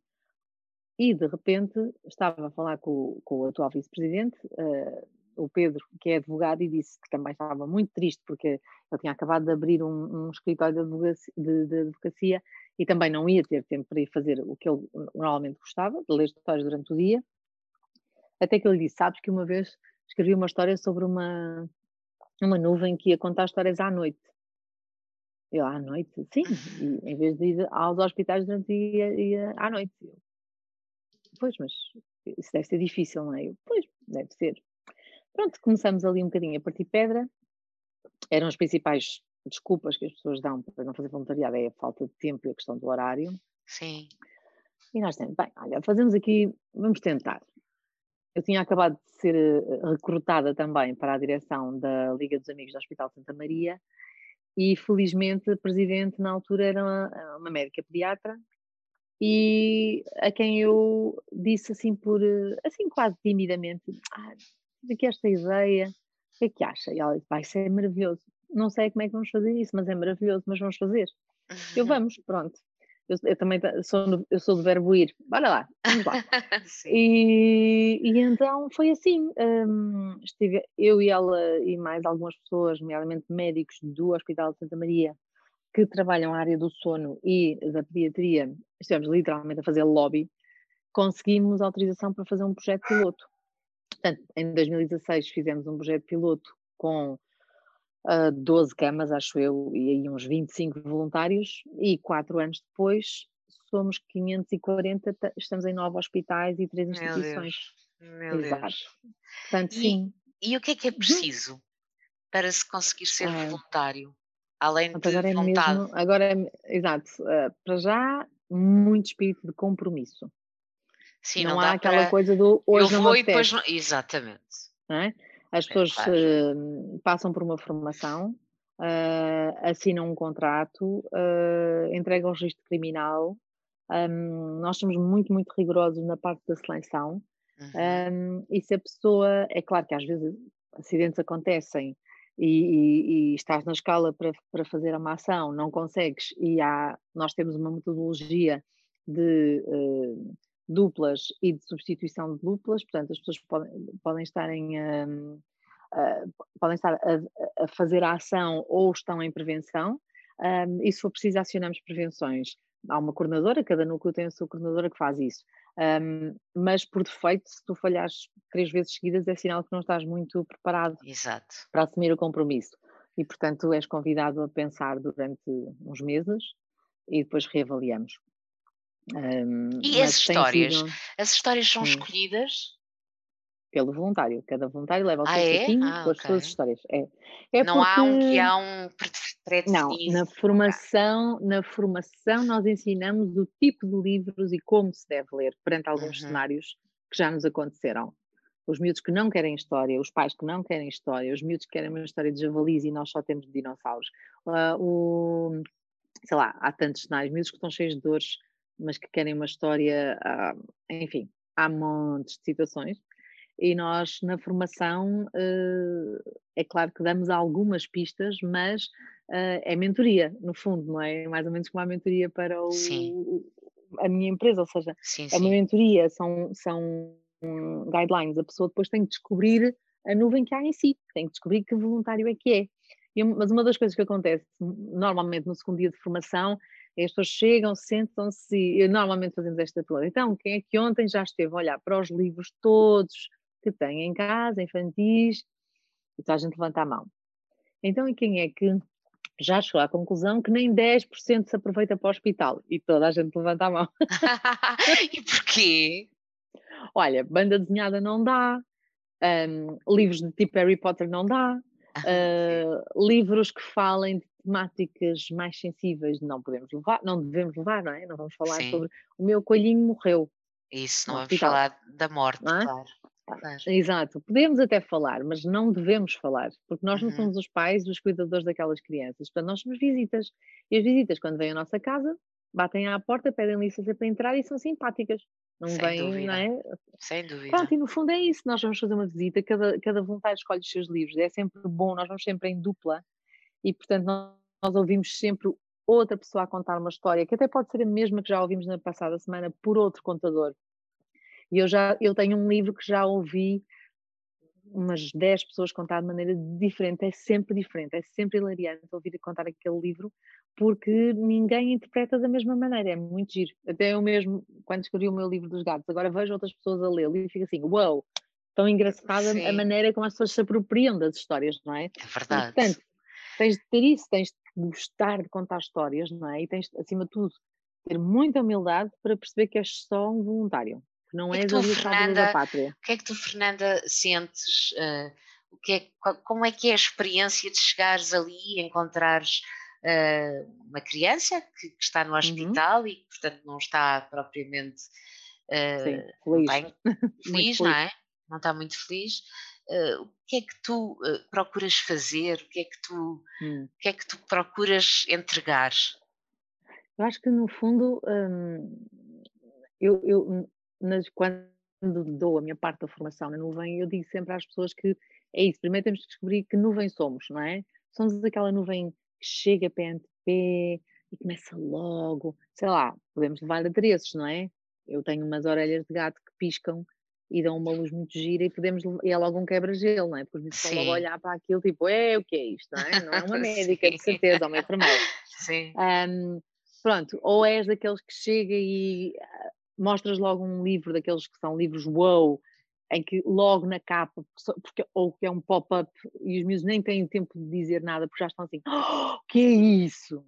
E de repente estava a falar com, com o atual vice-presidente, uh, o Pedro, que é advogado, e disse que também estava muito triste porque ele tinha acabado de abrir um, um escritório de advocacia, de, de advocacia, e também não ia ter tempo para ir fazer o que ele normalmente gostava, de ler histórias durante o dia. Até que ele disse: Sabes que uma vez escrevi uma história sobre uma, uma nuvem que ia contar histórias à noite. Eu, à noite? Sim, e, em vez de ir aos hospitais durante o dia, ia à noite. Eu, pois, mas isso deve ser difícil, não é? Eu, pois, deve ser. Pronto, começamos ali um bocadinho a partir pedra. Eram as principais desculpas que as pessoas dão para não fazer voluntariado, é a falta de tempo e a questão do horário. Sim. E nós temos, bem, olha, fazemos aqui, vamos tentar. Eu tinha acabado de ser eh, recrutada também para a direção da Liga dos Amigos do Hospital Santa Maria e felizmente a presidente na altura era uma, uma médica pediatra e a quem eu disse assim por, assim quase timidamente, ah, aqui esta ideia, o que é que acha? E ela disse, vai ser maravilhoso. Não sei como é que vamos fazer isso, mas é maravilhoso, mas vamos fazer. Eu [LAUGHS] vamos, pronto. Eu, eu, também sou, eu sou do verbo ir. Bora lá, vamos lá. [LAUGHS] e, e, então foi assim. Um, estive eu e ela e mais algumas pessoas, nomeadamente médicos do Hospital de Santa Maria, que trabalham na área do sono e da pediatria, estivemos literalmente a fazer lobby, conseguimos autorização para fazer um projeto piloto. Portanto, em 2016 fizemos um projeto piloto com uh, 12 camas, acho eu, e aí uns 25 voluntários, e quatro anos depois somos 540, estamos em nove hospitais e três instituições. Meu Deus. Meu Deus. Portanto, e, sim. E o que é que é uhum. preciso para se conseguir ser ah. voluntário? Além de agora vontade. É mesmo, agora é, exato, uh, para já, muito espírito de compromisso. Sim, não, não há aquela para... coisa do hoje eu vou e depois não... Exatamente. Não é? As é pessoas uh, passam por uma formação, uh, assinam um contrato, uh, entregam o registro criminal. Um, nós somos muito, muito rigorosos na parte da seleção. Uhum. Um, e se a pessoa, é claro que às vezes acidentes acontecem e, e, e, estás na escala para, para fazer uma ação, não consegues, e há, nós temos uma metodologia de uh, duplas e de substituição de duplas, portanto, as pessoas podem, podem estar em. Um, uh, podem estar a, a, fazer a ação ou estão em prevenção, um, e se for preciso acionamos prevenções. Há uma coordenadora, cada núcleo tem a sua coordenadora que faz isso. Um, mas por defeito, se tu falhares três vezes seguidas, é sinal que não estás muito preparado Exato. para assumir o compromisso. E portanto és convidado a pensar durante uns meses e depois reavaliamos. Um, e as histórias? Sido... As histórias são hum. escolhidas? Pelo voluntário. Cada voluntário leva o seu ah, é? ah, com as suas histórias. É. é não porque... há um guião Não, na formação, na formação nós ensinamos o tipo de livros e como se deve ler perante alguns uhum. cenários que já nos aconteceram. Os miúdos que não querem história, os pais que não querem história, os miúdos que querem uma história de javalis e nós só temos de dinossauros. Uh, o, sei lá, há tantos cenários, miúdos que estão cheios de dores mas que querem uma história, uh, enfim, há montes de situações. E nós, na formação, uh, é claro que damos algumas pistas, mas uh, é mentoria, no fundo, não é? Mais ou menos como a mentoria para o, a minha empresa, ou seja, sim, é uma mentoria, são, são guidelines, a pessoa depois tem que descobrir a nuvem que há em si, tem que descobrir que voluntário é que é. E, mas uma das coisas que acontece normalmente no segundo dia de formação as pessoas chegam, sentam-se e normalmente fazemos esta pergunta. Então, quem é que ontem já esteve a olhar para os livros todos que tem em casa, infantis? E toda a gente levanta a mão. Então, e quem é que já chegou à conclusão que nem 10% se aproveita para o hospital? E toda a gente levanta a mão. [LAUGHS] e porquê? Olha, banda desenhada não dá, um, livros de tipo Harry Potter não dá, uh, livros que falem de temáticas mais sensíveis não podemos levar, não devemos levar, não é? Não vamos falar Sim. sobre o meu coelhinho morreu. Isso, não vamos falar da morte, é? claro. Claro. Exato, podemos até falar, mas não devemos falar, porque nós uhum. não somos os pais, os cuidadores daquelas crianças, portanto, nós somos visitas. E as visitas, quando vêm à nossa casa, batem à porta, pedem licença para entrar e são simpáticas. Não Sem vêm, dúvida. não é? Sem dúvida. Pronto, e no fundo é isso, nós vamos fazer uma visita, cada, cada voluntário escolhe os seus livros, é sempre bom, nós vamos sempre em dupla, e portanto nós, ouvimos sempre outra pessoa a contar uma história, que até pode ser a mesma que já ouvimos na passada semana por outro contador. E eu já eu tenho um livro que já ouvi umas 10 pessoas contar de maneira diferente, é sempre diferente, é sempre hilariante ouvir contar aquele livro, porque ninguém interpreta da mesma maneira, é muito giro. Até eu mesmo, quando escrevi o meu livro dos gatos, agora vejo outras pessoas a lê-lo e fico assim, uau, wow, tão engraçada Sim. a maneira como as pessoas se apropriam das histórias, não é? É verdade. E, portanto, tens de ter isso, tens de gostar de contar histórias, não é? E tens, acima de tudo, ter muita humildade para perceber que és só um voluntário, que não és a Fernanda, da pátria. O que é que tu, Fernanda, sentes? Uh, o que é, como é que é a experiência de chegares ali e encontrares uh, uma criança que, que, está no uhum. hospital uhum. e que, portanto, não está propriamente uh, Sim, feliz, bem, feliz, [LAUGHS] feliz, não é? Não está muito feliz. Uh, o que é que tu uh, procuras fazer? O que é que tu, hum. o que é que tu procuras entregar? Eu acho que no fundo hum, eu, eu nas, quando dou a minha parte da formação na nuvem, eu digo sempre às pessoas que é isso, primeiro temos que descobrir que nuvem somos, não é? Somos aquela nuvem que chega PNP e começa logo, sei lá, podemos levar adereços, não é? Eu tenho umas orelhas de gato que piscam e dão uma luz muito gira e podemos e é logo um quebra-gelo, não é? Porque os estão logo a olhar para aquilo tipo, é o que é isto, não é? Não é uma [LAUGHS] médica, de certeza, ou uma enfermeira. [LAUGHS] Sim. Um, pronto, ou és daqueles que chega e uh, mostras logo um livro, daqueles que são livros wow, em que logo na capa, porque, ou que é um pop-up e os meus nem têm tempo de dizer nada porque já estão assim, oh, que é isso?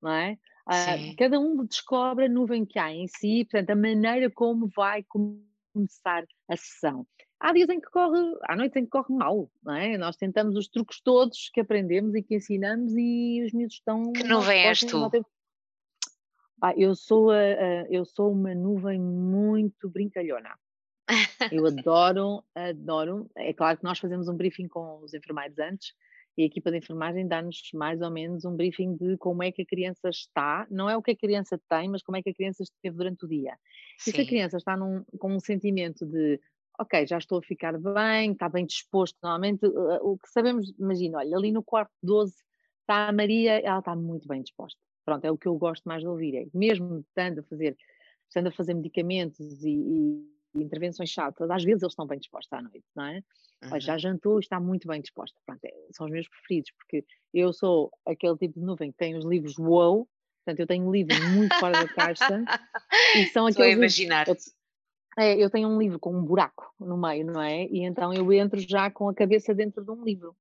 Não é? Uh, cada um descobre a nuvem que há em si, portanto, a maneira como vai começar a sessão. Há dias em que corre, há noites em que corre mal, não é? Nós tentamos os truques todos que aprendemos e que ensinamos e os miúdos estão. Que nuvem és tu? Ah, eu, sou a, a, eu sou uma nuvem muito brincalhona. Eu [LAUGHS] adoro, adoro. É claro que nós fazemos um briefing com os enfermeiros antes e a equipa de enfermagem dá-nos mais ou menos um briefing de como é que a criança está, não é o que a criança tem, mas como é que a criança esteve durante o dia. Sim. E se a criança está num, com um sentimento de ok, já estou a ficar bem, está bem disposto, normalmente o que sabemos, imagina, olha, ali no quarto 12 está a Maria, ela está muito bem disposta. Pronto, é o que eu gosto mais de ouvir, é mesmo estando a fazer, estando a fazer medicamentos e, e intervenções chatas, às vezes eles estão bem dispostos à noite, não é? Uhum. Já jantou e está muito bem disposta. Pronto, é, são os meus preferidos, porque eu sou aquele tipo de nuvem que tem os livros wow, portanto eu tenho um livro muito fora da caixa e [LAUGHS] são aqueles. Estou a imaginar. Eu, é, eu tenho um livro com um buraco no meio, não é? E então eu entro já com a cabeça dentro de um livro.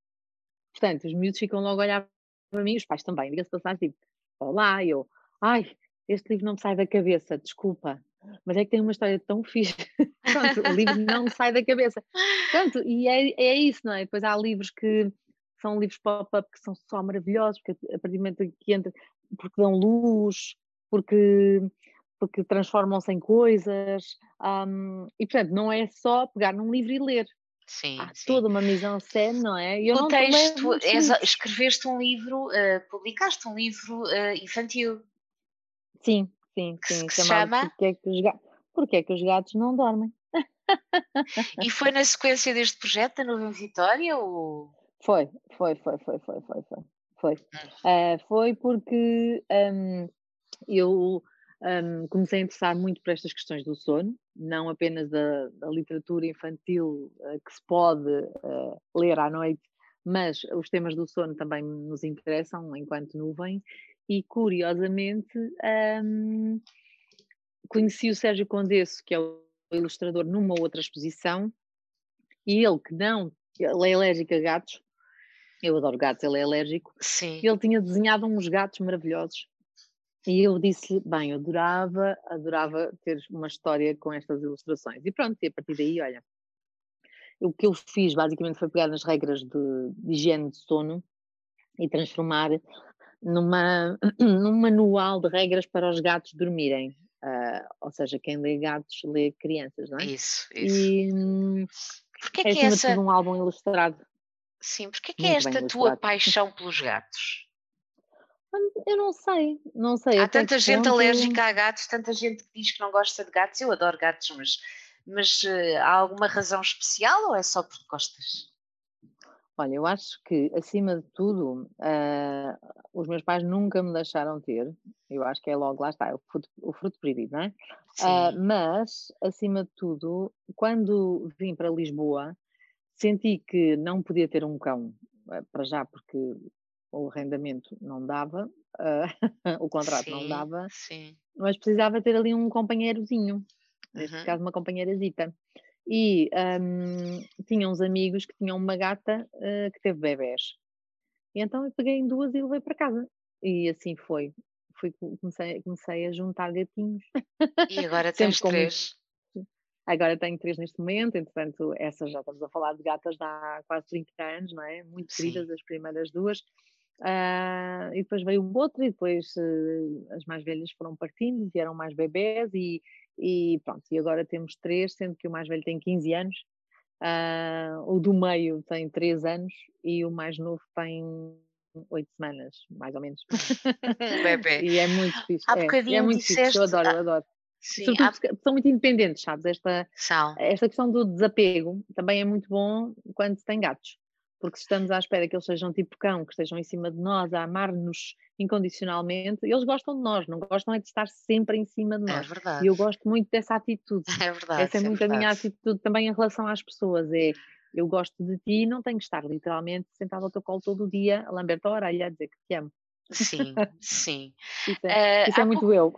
Portanto, os miúdos ficam logo a olhar para mim, os pais também, diga-se passagem, tipo, olá, eu, ai, este livro não me sai da cabeça, desculpa, mas é que tem uma história tão fixe. [LAUGHS] Pronto, o livro não sai da cabeça. Pronto, e é, é isso, não é? Depois há livros que são livros pop-up que são só maravilhosos, porque a partir do momento que entra, porque dão luz, porque, porque transformam-se em coisas. Um, e portanto, não é só pegar num livro e ler. Sim, Há sim. toda uma mise-en-scène, não é? Eu o texto, és, escreveste um livro, uh, publicaste um livro uh, infantil. Sim, Sim, sim. Que se chama? Porque é que, os gatos, porque é que os gatos não dormem? E foi na sequência deste projeto da Nuvem Vitória? Ou... Foi, foi, foi, foi, foi, foi, foi. Foi, uh, foi porque um, eu um, comecei a interessar muito por estas questões do sono, não apenas da, da literatura infantil uh, que se pode uh, ler à noite, mas os temas do sono também nos interessam enquanto nuvem e curiosamente um, conheci o Sérgio Condesso, que é o ilustrador, numa outra exposição, e ele que não, ele é alérgico a gatos, eu adoro gatos, ele é alérgico, Sim. ele tinha desenhado uns gatos maravilhosos. E eu disse bem, eu adorava, adorava ter uma história com estas ilustrações. E pronto, e a partir daí, olha, o que eu fiz basicamente foi pegar nas regras de, de higiene de sono e transformar numa, [CLEARS THROAT] num manual de regras para os gatos dormirem. Uh, ou seja, quem lê gatos lê crianças, não é? Isso, isso. E porque é, é que essa... um álbum ilustrado. Sim, porque é que é esta tua paixão pelos gatos? Eu não sei, não sei. Há tanta gente ponto... alérgica a gatos, tanta gente que diz que não gosta de gatos. Eu adoro gatos, mas, mas uh, há alguma razão especial ou é só porque gostas? Olha, eu acho que, acima de tudo, uh, os meus pais nunca me deixaram ter. Eu acho que é logo, lá está, é o fruto, o fruto proibido, não é? Uh, mas, acima de tudo, quando vim para Lisboa, senti que não podia ter um cão, uh, para já, porque o arrendamento não dava, [LAUGHS] o contrato sim, não dava, sim. mas precisava ter ali um companheirozinho, neste uhum. caso uma companheirazita. E um, tinha uns amigos que tinham uma gata uh, que teve bebés. E então eu peguei em duas e levei para casa. E assim foi. Fui, comecei, comecei a juntar gatinhos. E agora [LAUGHS] temos três. Agora tenho três neste momento, entretanto, essas já estamos a falar de gatas de há quase 30 anos, não é? Muito queridas as primeiras duas. Uh, e depois veio o outro, e depois uh, as mais velhas foram partindo, vieram mais bebés, e, e pronto, e agora temos três, sendo que o mais velho tem 15 anos, uh, o do meio tem 3 anos e o mais novo tem 8 semanas, mais ou menos. [LAUGHS] Bebê. e é muito fixe. Há é, é muito disseste... fixe, eu adoro, eu adoro. Sim, há... são muito independentes, sabes? Esta, são. esta questão do desapego também é muito bom quando se tem gatos, porque se estamos à espera que eles sejam tipo cão, que estejam em cima de nós, a amar-nos incondicionalmente, eles gostam de nós, não gostam é de estar sempre em cima de é nós. É verdade. E eu gosto muito dessa atitude. [LAUGHS] É verdade. Essa é, é muito verdade. a minha atitude também em relação às pessoas. É eu gosto de ti e não tenho que estar literalmente sentado ao teu colo todo o dia a lamber a orelha a dizer que te amo. Sim, sim. [LAUGHS] Isso é, uh, isso é muito pouco, eu.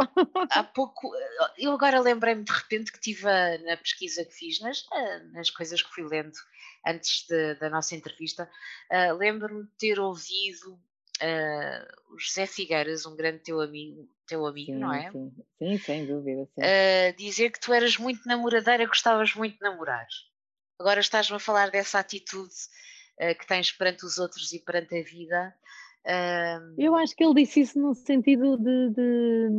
Há [LAUGHS] pouco, eh, eu agora lembrei-me de repente que tive na pesquisa que fiz, nas, eh, nas coisas que fui lendo antes de, da nossa entrevista, uh, lembro-me de ter ouvido uh, o José Figueiras, um grande teu amigo, teu amigo sim, não é? Sim, sim sem dúvida. Sim. dizer que tu eras muito namoradeira, gostavas muito de namorar. Agora estás-me a falar dessa atitude que tens perante os outros e perante a vida. Eu acho que ele disse isso no sentido de, de,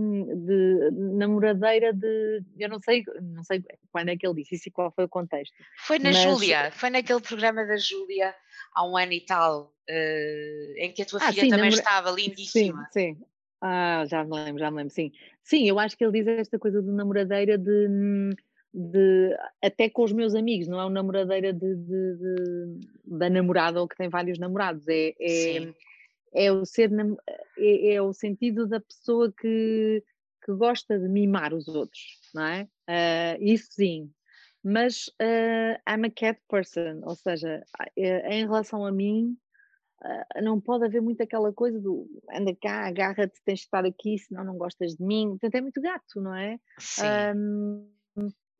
de, namoradeira de. Eu não sei, não sei quando é que ele disse isso e qual foi o contexto. Foi na mas... Júlia, foi naquele programa da Júlia há um ano e tal, uh, em que a tua ah, filha sim, também namora... estava lindíssima. Sim, sim. Ah, já me lembro, já me lembro, sim. Sim, eu acho que ele diz esta coisa de namoradeira de de até com os meus amigos, não é uma namoradeira de, de, de, da namorada ou que tem vários namorados, é, é, é o ser é, é, o sentido da pessoa que, que gosta de mimar os outros, não é? Uh, isso sim. Mas uh, I'm a cat person, ou seja, eh, em relação a mim, uh, não pode haver muito aquela coisa do anda cá, agarra-te, tens de estar aqui, senão não gostas de mim. Portanto, é muito gato, não é? Sim. Um,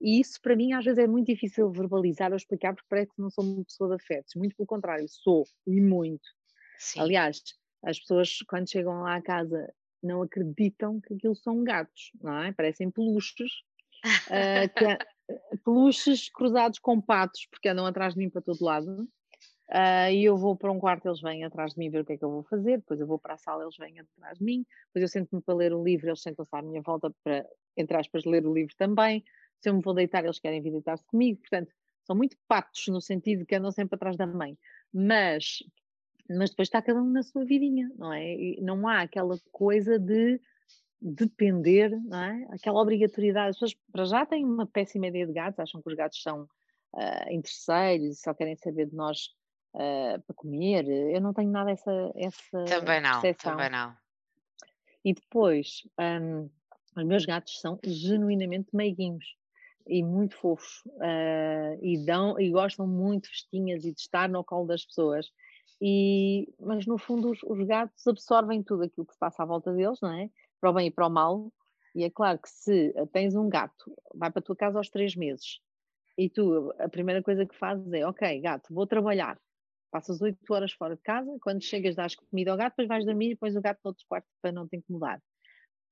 e isso para mim às vezes é muito difícil verbalizar ou explicar porque parece que não sou uma pessoa de afetos. Muito pelo contrário, sou e muito. Sim. Aliás, as pessoas quando chegam lá à casa não acreditam que aquilo são gatos, não é? Parecem peluches, uh, [LAUGHS] peluches cruzados com patos, porque andam atrás de mim para todo lado. Uh, e eu vou para um quarto, eles vêm atrás de mim ver o que é que eu vou fazer, depois eu vou para a sala, eles vêm atrás de mim, depois eu sento-me para ler o livro, eles sentam-se à minha volta para, entre aspas, ler o livro também. Se eu me vou deitar, eles querem vir deitar-se comigo, portanto, são muito patos no sentido que andam sempre atrás da mãe. Mas mas depois está cada um na sua vidinha, não é? E não há aquela coisa de depender, não é? Aquela obrigatoriedade. As pessoas, para já, têm uma péssima ideia de gatos, acham que os gatos são uh, interesseiros e só querem saber de nós uh, para comer. Eu não tenho nada essa, essa Também não, percepção. também não. E depois, um, os meus gatos são genuinamente meiguinhos e muito fofos uh, e dão e gostam muito de festinhas e de estar no colo das pessoas e, mas no fundo os, os, gatos absorvem tudo aquilo que se passa à volta deles, não é? Para o bem e para o mal. E é claro que se tens um gato, vai para a tua casa aos três meses, e tu a primeira coisa que fazes é, ok, gato, vou trabalhar. Passas oito horas fora de casa, quando chegas dás comida ao gato, depois vais dormir e pões o gato no outro quarto para não te incomodar.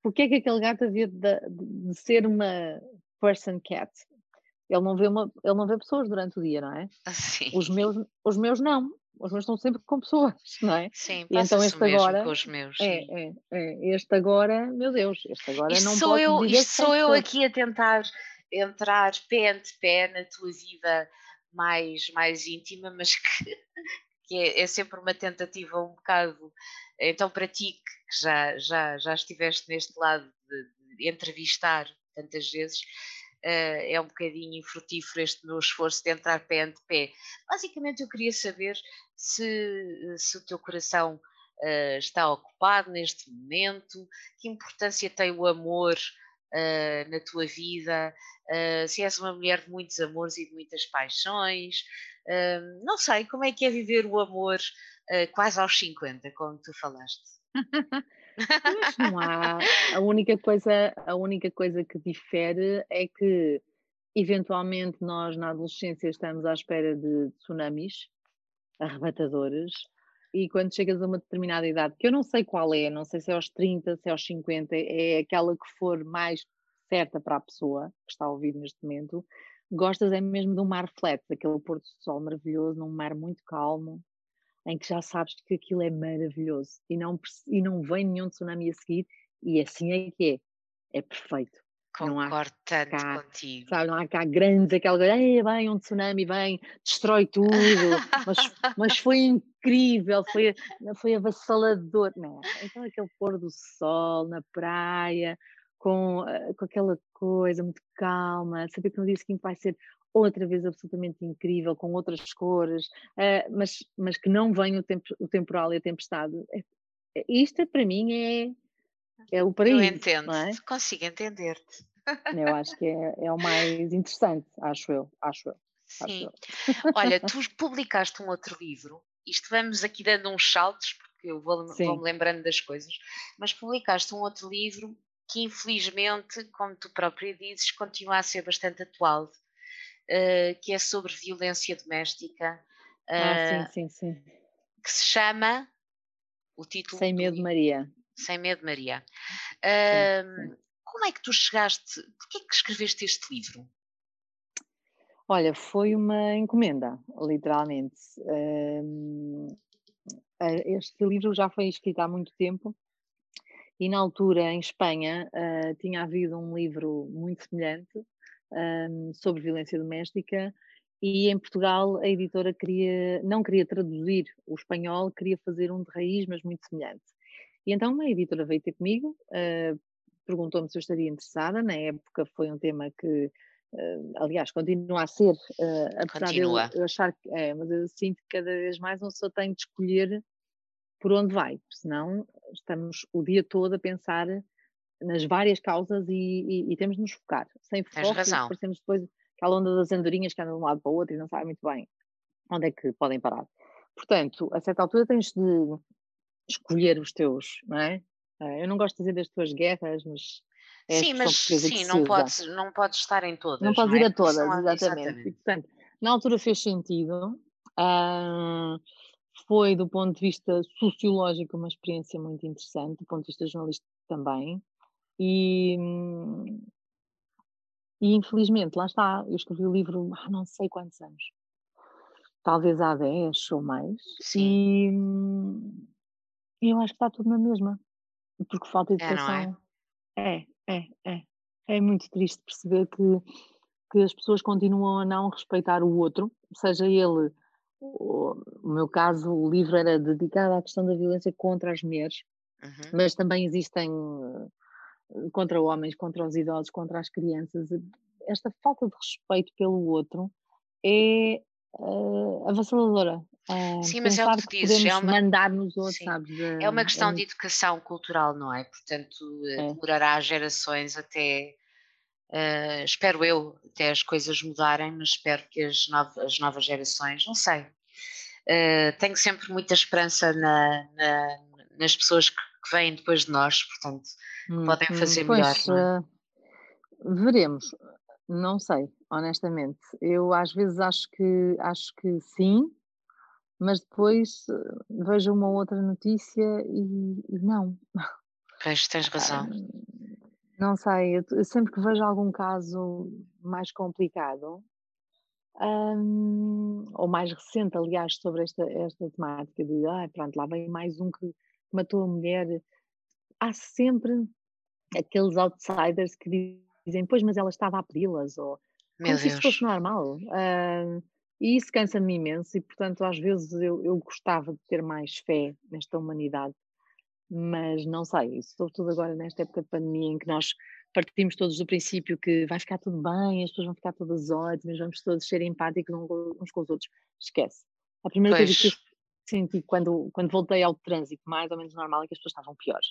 Porquê é que aquele gato havia de, de, ser uma person cat? Ele não, vê uma, ele não vê pessoas durante o dia, não é? [LAUGHS] Sim. Os meus, os meus não os meus estão sempre com pessoas, não é? Sim, e então este agora, com os meus. É, é, é, este agora, meu Deus, este agora isto não sou pode eu, Isto sou eu aqui a tentar entrar pé ante pé na tua vida mais, mais íntima, mas que, [LAUGHS] que é, é, sempre uma tentativa um bocado. Então, para ti, que já, já, já estiveste neste lado de, de entrevistar tantas vezes, uh, é um bocadinho infrutífero este meu esforço de entrar pé ante pé. Basicamente, eu queria saber se, se o teu coração uh, está ocupado neste momento, que importância tem o amor uh, na tua vida, se és uma mulher de muitos amores e de muitas paixões. não sei, como é que é viver o amor quase aos 50, como tu falaste? [LAUGHS] Mas não há. A única coisa, a única coisa que difere é que eventualmente nós na adolescência estamos à espera de tsunamis arrebatadores e quando chegas a uma determinada idade, que eu não sei qual é, não sei se é aos 30, se é aos 50, é aquela que for mais certa para a pessoa que está a ouvir neste momento, gostas é mesmo de um mar flat, daquele pôr do sol maravilhoso, num mar muito calmo, em que já sabes que aquilo é maravilhoso e não, e não vem nenhum tsunami a seguir, e assim é que é, é perfeito. Concordo tanto cá, contigo. Sabe, não há cá grandes, aquela coisa, vem um tsunami, vem, destrói tudo, [LAUGHS] mas, mas foi incrível, foi, foi avassalador. Não, então aquele pôr do sol na praia, com, eh, com aquela coisa muito calma, saber que no dia seguinte vai ser outra vez absolutamente incrível, com outras cores, uh, mas, mas que não vem o, tempo, o temporal e a tempestade. É, é isto para mim é, é o paraíso. Eu entendo, é? consigo entender-te. Eu acho que é, é, o mais interessante, acho eu, acho eu. Sim. Olha, [LAUGHS] tu publicaste um outro livro, isto vamos aqui dando uns saltos, porque eu vou-me vou lembrando das coisas, mas publicaste um outro livro que infelizmente, como tu própria dizes, continua a ser bastante atual, uh, que é sobre violência doméstica. Uh, ah, sim, sim, sim. Que se chama o título. Sem Medo do... Maria. Sem Medo Maria. Uh. Como é que tu chegaste? Porquê é que escreveste este livro? Olha, foi uma encomenda, literalmente. Este livro já foi escrito há muito tempo e na altura em Espanha uh, tinha havido um livro muito semelhante um, sobre violência doméstica e em Portugal a editora queria, não queria traduzir o espanhol, queria fazer um de raiz, mas muito semelhante. E então a editora veio ter comigo, uh, perguntou-me se eu estaria interessada, na época foi um tema que, uh, aliás, continua a ser, uh, apesar continua. de eu, achar que é, mas eu sinto que cada vez mais uma pessoa tem de escolher por onde vai, senão estamos o dia todo a pensar nas várias causas e, e, e temos de nos focar. Sem foco, parecemos depois aquela onda das andorinhas que andam de um lado para o outro e não sabem muito bem onde é que podem parar. Portanto, a certa altura tens de escolher os teus, não é? Eh, eu não gosto de dizer das tuas guerras, mas é sim, mas sim, não podes, não podes estar em todas. Não podes não ir é? a todas, exatamente. exatamente. E, portanto, na altura fez sentido. Uh, foi, do ponto de vista sociológico, uma experiência muito interessante, do ponto de vista jornalístico também. E, e infelizmente, lá está, eu escrevi o livro há não sei quantos anos, talvez há 10 ou mais, Sim. e eu acho que está tudo na mesma, porque falta educação. É, é? é, é, é. É muito triste perceber que, que as pessoas continuam a não respeitar o outro, seja ele o, meu caso, o livro era dedicado à questão da violência contra as mulheres, uhum. mas também existem eh, contra homens, contra os idosos, contra as crianças. Esta falta de respeito pelo outro é uh, avassaladora. Uh, Sim, mas é o que tu dizes, é uma... mandar nos outros, sabes? é uma questão é... de educação cultural, não é? Portanto, é. demorará gerações até Uh, espero eu até as coisas mudarem, mas espero que as, novas, as novas gerações, não sei. Uh, tenho sempre muita esperança na, na, nas pessoas que, que, vêm depois de nós, portanto, hum, podem hum, fazer pois, melhor. Uh, veremos, não sei, honestamente. Eu às vezes acho que acho que sim, mas depois vejo uma outra notícia e, e não. Pois, tens [LAUGHS] razão. Não sei, eu, sempre que vejo algum caso mais complicado, um, ou mais recente, aliás, sobre esta, esta temática de, ah, pronto, lá vem mais um que matou a mulher, há sempre aqueles outsiders que dizem, pois, mas ela estava a pedi-las, ou Meu como Deus. se isso fosse normal. Uh, e isso cansa-me imenso, e portanto, às vezes eu, eu gostava de ter mais fé nesta humanidade mas não sei, sobretudo agora nesta época de pandemia em que nós partimos todos do princípio que vai ficar tudo bem, as pessoas vão ficar todas ótimas, vamos todos ser empáticos uns com os outros. Esquece. A primeira pois. coisa que eu senti quando, quando voltei ao trânsito, mais ou menos normal, é que as pessoas estavam piores,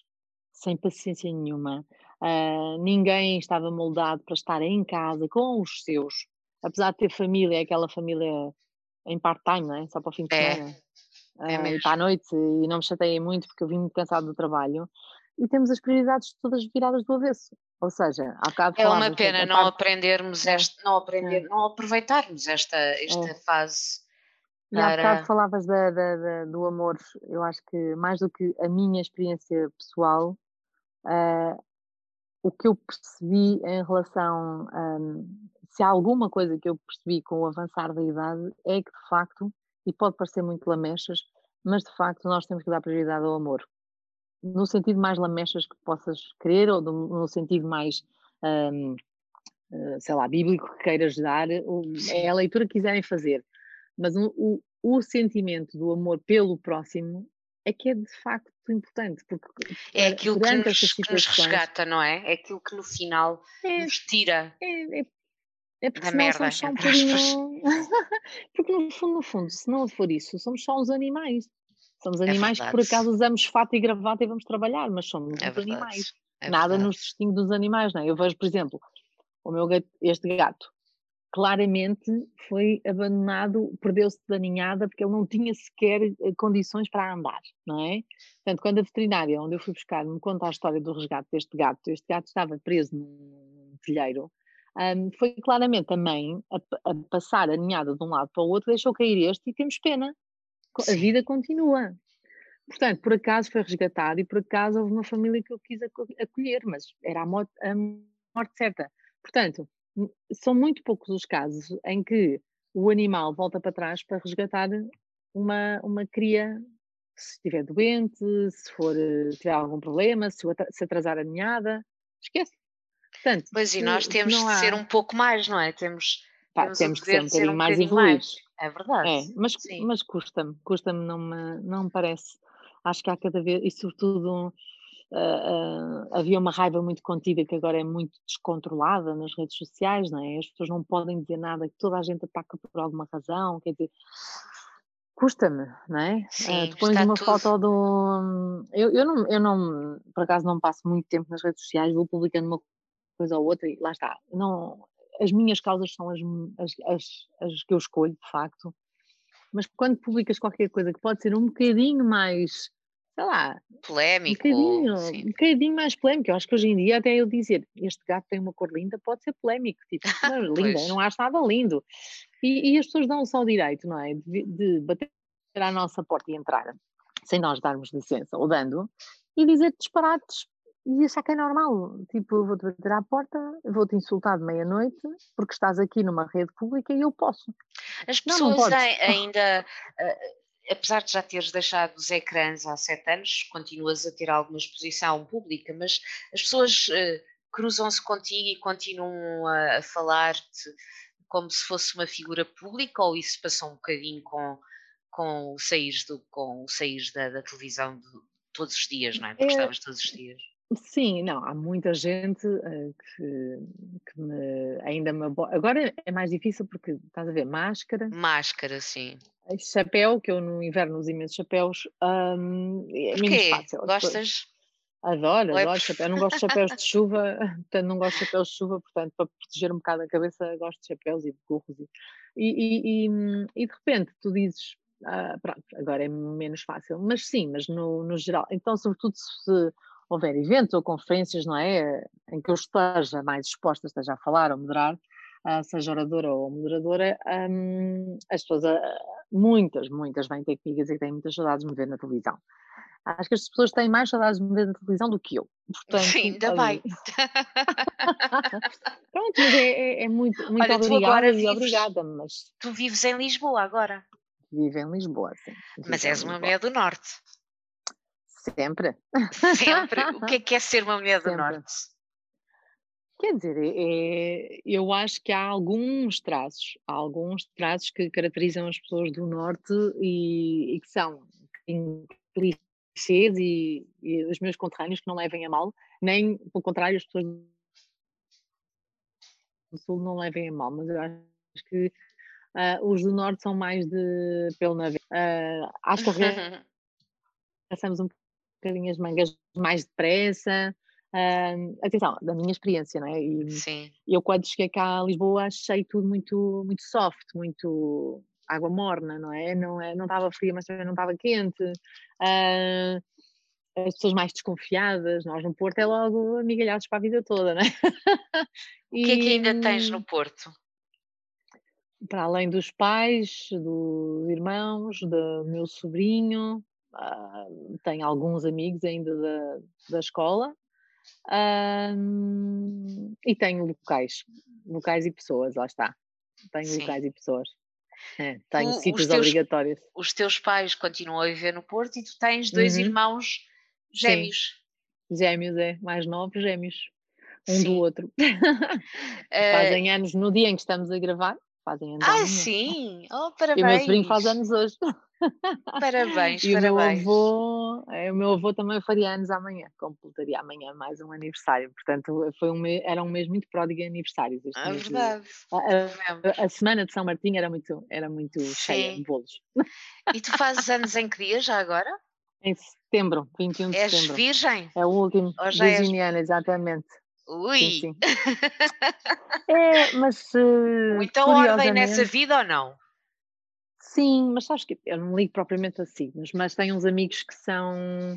sem paciência nenhuma. Uh, ninguém estava moldado para estar em casa com os seus, apesar de ter família, aquela família em part-time, não é? Só para o fim de é. semana. É uh, para a noite e não me chateiem muito porque eu vim muito cansado do trabalho. e temos as prioridades todas viradas do avesso. Ou seja, há bocado É uma pena não parte... aprendermos é. este, não aprender, é. não aproveitarmos esta, esta é. fase. E há bocado falavas da, da, da, do amor, eu acho que mais do que a minha experiência pessoal, uh, o que eu percebi em relação, um, se há alguma coisa que eu percebi com o avançar da idade, é que de facto, e pode parecer muito lamechas, mas de facto nós temos que dar prioridade ao amor. No sentido mais lamechas que possas querer, ou no sentido mais, um, eh, sei lá, bíblico que queiras dar, é a leitura que quiserem fazer mas o, o sentimento do amor pelo próximo é que é de facto importante. Porque é aquilo que nos, que nos, resgata, não é? É aquilo que no final é, nos tira. É, é, é porque da merda, só um bocadinho... [LAUGHS] porque no fundo, no fundo, se não for isso, somos só uns animais. Somos é animais é que por acaso usamos fato e gravata e vamos trabalhar, mas somos é animais. É Nada nos distingue dos animais, não é? Eu vejo, por exemplo, o meu gato, este gato, claramente foi abandonado, perdeu-se da ninhada porque ele não tinha sequer eh, condições para andar, não é? Portanto, quando a veterinária onde eu fui buscar me conta a história do resgate deste gato, este gato estava preso num telheiro, um, foi claramente a mãe a, a, passar a ninhada de um lado para o outro, deixou cair este e temos pena. A vida continua. Portanto, por acaso foi resgatado e por acaso houve uma família que eu quis acolher, mas era a morte, a morte certa. Portanto, são muito poucos os casos em que o animal volta para trás para resgatar uma, uma cria se estiver doente, se for eh, tiver algum problema, se, se atrasar a ninhada, esquece. Portanto, pois e nós temos de há... ser um pouco mais, não é? Temos, Pá, temos, temos que ser um bocadinho um mais evoluídos. É verdade. É, mas, mas custa-me, custa-me, não me, não me parece. Acho que há cada vez, e sobretudo Uh, havia uma raiva muito contida que agora é muito descontrolada nas redes sociais, não é? As pessoas não podem dizer nada, que toda a gente ataca por alguma razão, quer dizer, custa-me, não é? Sim, uh, tu pões uma tudo. foto do. Eu, eu, não, eu não, por acaso, não passo muito tempo nas redes sociais, vou publicando uma coisa ou outra e lá está. Não, as minhas causas são as, as, as, as que eu escolho, de facto, mas quando publicas qualquer coisa que pode ser um bocadinho mais sei lá, polémico. Um bocadinho, sim. um bocadinho mais polémico. Eu acho que hoje em dia, até eu dizer este gato tem uma cor linda, pode ser polémico. Tipo, não, é [LAUGHS] linda, não acho nada lindo. E, e, as pessoas dão só o direito, não é? De, de bater à nossa porta e entrar, sem nós darmos licença, ou dando, e dizer disparates e achar que é normal. Tipo, vou-te bater à porta, vou-te insultar de meia-noite, porque estás aqui numa rede pública e eu posso. As pessoas não, não ainda. Uh, apesar de já teres deixado os ecrãs há sete anos, continuas a ter alguma exposição pública, mas as pessoas uh, cruzam-se contigo e continuam a, a falar-te como se fosse uma figura pública ou isso passou um bocadinho com, com o sair, do, com o sair da, da televisão de, todos os dias, não é? Porque é, estavas todos os dias. Sim, não, há muita gente uh, que, que me, ainda me. Agora é mais difícil porque estás a ver máscara. Máscara, sim. Chapéu, que eu no inverno uso imensos chapéus, um, é menos fácil. Gostas? Adoro, é adoro chapéu. Eu não gosto de chapéus de chuva, [LAUGHS] portanto, não gosto de chapéus de chuva, portanto, para proteger um bocado a cabeça, gosto de chapéus e de gorros. E, e, e, e de repente tu dizes, ah, pronto, agora é menos fácil, mas sim, mas no, no geral. Então, sobretudo se houver eventos ou conferências, não é? Em que eu esteja mais exposta, esteja a falar ou moderar, uh, seja oradora ou moderadora, um, as pessoas, uh, muitas, muitas vêm ter comigo a dizer que têm muitas saudades de me ver na televisão. Acho que as pessoas têm mais saudades de me ver na televisão do que eu. Portanto, Sim, ainda bem. [LAUGHS] [LAUGHS] Pronto, mas é, é, é muito, muito Olha, obrigada e vives, obrigada. Mas... Tu vives em Lisboa agora? Vivo em Lisboa, sim. Mas és uma mulher do Norte. Sempre. Sempre. O que é que é ser uma mulher do Norte? Quer dizer, é, eu acho que há alguns traços, há alguns traços que caracterizam as pessoas do Norte e, e que são clichês e, e, os meus conterrâneos que não levem a mal, nem pelo contrário as pessoas do Sul não levem a mal, mas eu acho que uh, os do Norte são mais de pelo navio. Uh, acho que [LAUGHS] passamos um bocadinho as mangas mais depressa. Uh, atenção, da minha experiência, não é? E Sim. Eu quando cheguei cá a Lisboa achei tudo muito, muito soft, muito água morna, não é? Não é, não estava fria, mas também não estava quente. Uh, as pessoas mais desconfiadas, nós no Porto é logo amigalhados para a vida toda, não é? [LAUGHS] O que é que ainda tens no Porto? Para além dos pais, dos irmãos, do meu sobrinho, uh, tenho alguns amigos ainda da, da escola e tenho locais, locais e pessoas, lá está. Tenho Sim. locais e pessoas. É, [LAUGHS] tenho sítios teus, obrigatórios. Os teus pais continuam a viver no Porto e tu tens dois uhum. irmãos gêmeos. Sim. Gêmeos, é, mais novos gêmeos. Um sim. do outro. [LAUGHS] Fazem uh... anos no dia em que estamos a gravar. Fazem anos. Ah, sim! Oh, parabéns! E o meu sobrinho faz anos hoje. Parabéns, e parabéns. O meu, avô, é, o meu avô também faria anos amanhã, completaria amanhã mais um aniversário. Portanto, foi um mês, era um mês muito pródigo em aniversários. Este ah, verdade. A, a, a, semana de São Martinho era muito, era muito cheia de bolos. E tu fazes anos em que dia já agora? Em setembro, 21 de és setembro. És virgem? É o último. Virginiana, és... exatamente. Ui! Sim, sim. [LAUGHS] é, mas. Uh, Muita ordem nessa vida ou não? Sim, mas sabes que eu não ligo propriamente assim, mas, mas tenho uns amigos que são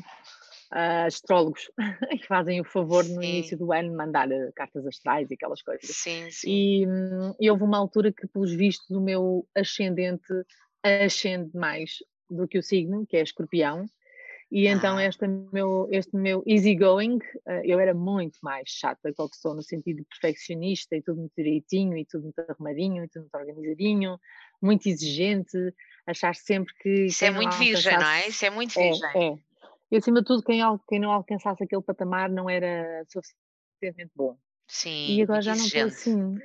uh, astrólogos [LAUGHS] e que fazem o favor sim. no início do ano mandar uh, cartas astrais e aquelas coisas. Sim, sim. E, um, e houve uma altura que, pelos vistos, o meu ascendente ascende mais do que o signo, que é escorpião, e então ah. este meu, este meu easygoing, uh, eu era muito mais chata do que sou, no sentido de perfeccionista e tudo muito direitinho e tudo muito arrumadinho e tudo muito organizadinho, muito exigente, achar sempre que... Isso é muito virgem, não é? Isso é muito é, virgem. É, é. E acima de tudo, quem, quem não alcançasse aquele patamar não era suficientemente bom. Sim, e agora já não estou assim.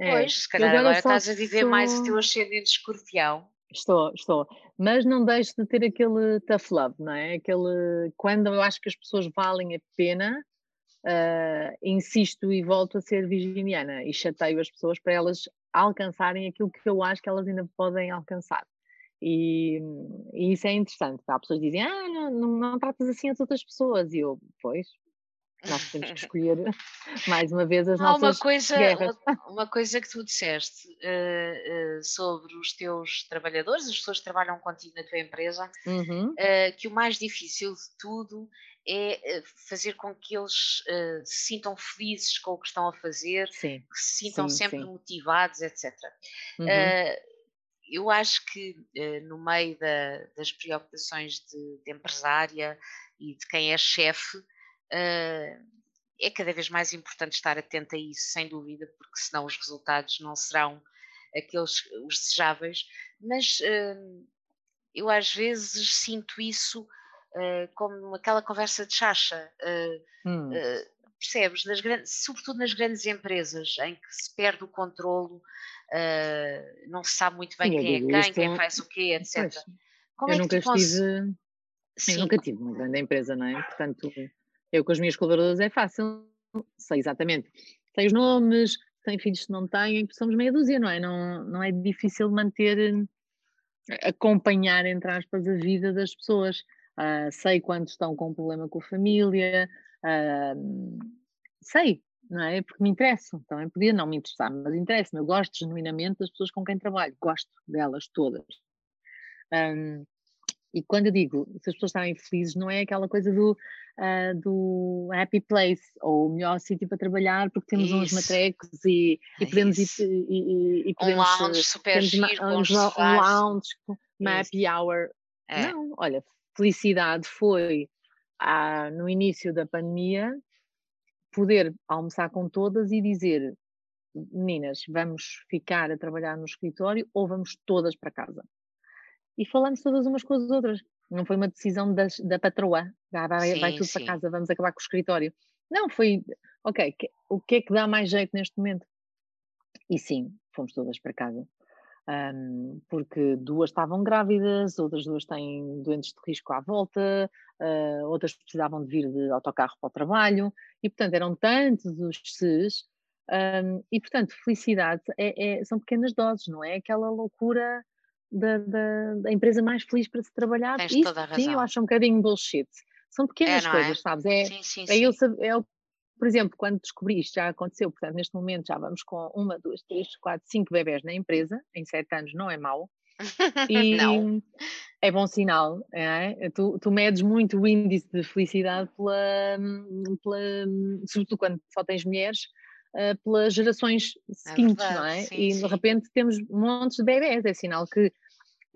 É. Pois, se calhar agora, agora estás a viver sou... mais o teu ascendente escorpião. Estou, estou. Mas não deixo de ter aquele tough love, não é? Aquele. Quando eu acho que as pessoas valem a pena, uh, insisto e volto a ser virginiana e chateio as pessoas para elas alcançarem aquilo que eu acho que elas ainda podem alcançar. E, e isso é interessante. Há pessoas que dizem: Ah, não, não, não tratas assim as outras pessoas. E eu, pois, nós temos que escolher [LAUGHS] mais uma vez as nossas uma coisa, guerras. Uma, uma, coisa que tu disseste uh, uh, sobre os teus trabalhadores, as pessoas que trabalham contigo na tua empresa, uhum. uh, que o mais difícil de tudo é fazer com que eles se sintam felizes com o que estão a fazer, sim. que se sintam sim, sempre sim. motivados, etc. Uhum. eu acho que no meio da, das preocupações de, de empresária e de quem é chefe, uh, é cada vez mais importante estar atento a isso, sem dúvida, porque senão os resultados não serão aqueles os desejáveis, mas uh, eu às vezes sinto isso uh, como aquela conversa de chacha, hum. percebes? Nas grandes, sobretudo nas grandes empresas, em que se perde o controlo, não se sabe muito bem quem é quem, quem faz o quê, etc. Pois, Como eu é nunca estive... Eu nunca tive uma grande empresa, não é? Portanto, eu com as minhas colaboradoras é fácil, sei exatamente. Sei os nomes, têm filhos que não têm, somos meia dúzia, não é? Não, não é difícil manter, acompanhar, entre aspas, a vida das pessoas. Uh, sei quando estão com um problema com a família, uh, sei, não é? Porque me interessam. Também podia não me interessar, mas interessa-me. Eu gosto genuinamente das pessoas com quem trabalho, gosto delas todas. Um, e quando eu digo se as pessoas estarem felizes, não é aquela coisa do, uh, do happy place ou o melhor sítio para trabalhar porque temos Isso. uns matrecos e, e podemos ir e, e, podemos, um lounge super giro, um, um lounge, uma happy hour. É. Não, olha, felicidade foi ah, no início da pandemia poder almoçar com todas e dizer meninas, vamos ficar a trabalhar no escritório ou vamos todas para casa? e falamos todas umas com as outras. Não foi uma decisão das, da patroa, ah, vai, sim, vai tudo sim. para casa, vamos acabar com o escritório. Não, foi, ok, que, o que é que dá mais jeito neste momento? E sim, fomos todas para casa. Um, porque duas estavam grávidas, outras duas têm doentes de risco à volta, uh, outras precisavam de vir de autocarro para o trabalho, e portanto eram tantos os ses, um, e portanto felicidade é, é, são pequenas doses, não é aquela loucura da, da, da, empresa mais feliz para se trabalhar. Tens Isto, toda a razão. Sim, eu acho um bocadinho bullshit. São pequenas é, coisas, é? sabes? É, sim, sim, é, eu, é por exemplo, quando descobri isto, já aconteceu, portanto, neste momento já vamos com uma, duas, três, quatro, cinco bebés na empresa, em sete anos não é mau, [LAUGHS] E não. é bom sinal, é? Tu, tu medes muito o índice de felicidade pela, pela sobretudo quando só tens mulheres, uh, pelas gerações é seguintes, é verdade, não é? Sim, e sim. de repente temos montes de bebés, é sinal que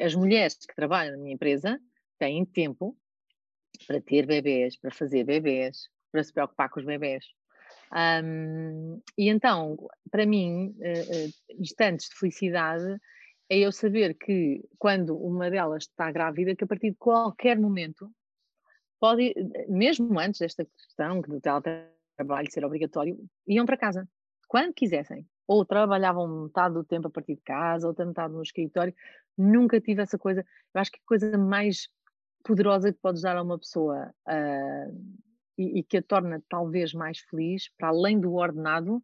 as mulheres que trabalham na minha empresa têm tempo para ter bebés, para fazer bebés, para se preocupar com os bebés. Um, e então, para mim, uh, instantes de felicidade é eu saber que quando uma delas está grávida, que a partir de qualquer momento, pode, mesmo antes desta questão do teletrabalho ser obrigatório, iam para casa, quando quisessem. Ou trabalhavam metade do tempo a partir de casa, outra metade no escritório. Nunca tive essa coisa. Eu acho que a coisa mais poderosa que podes dar a uma pessoa uh, e, e, que a torna talvez mais feliz, para além do ordenado,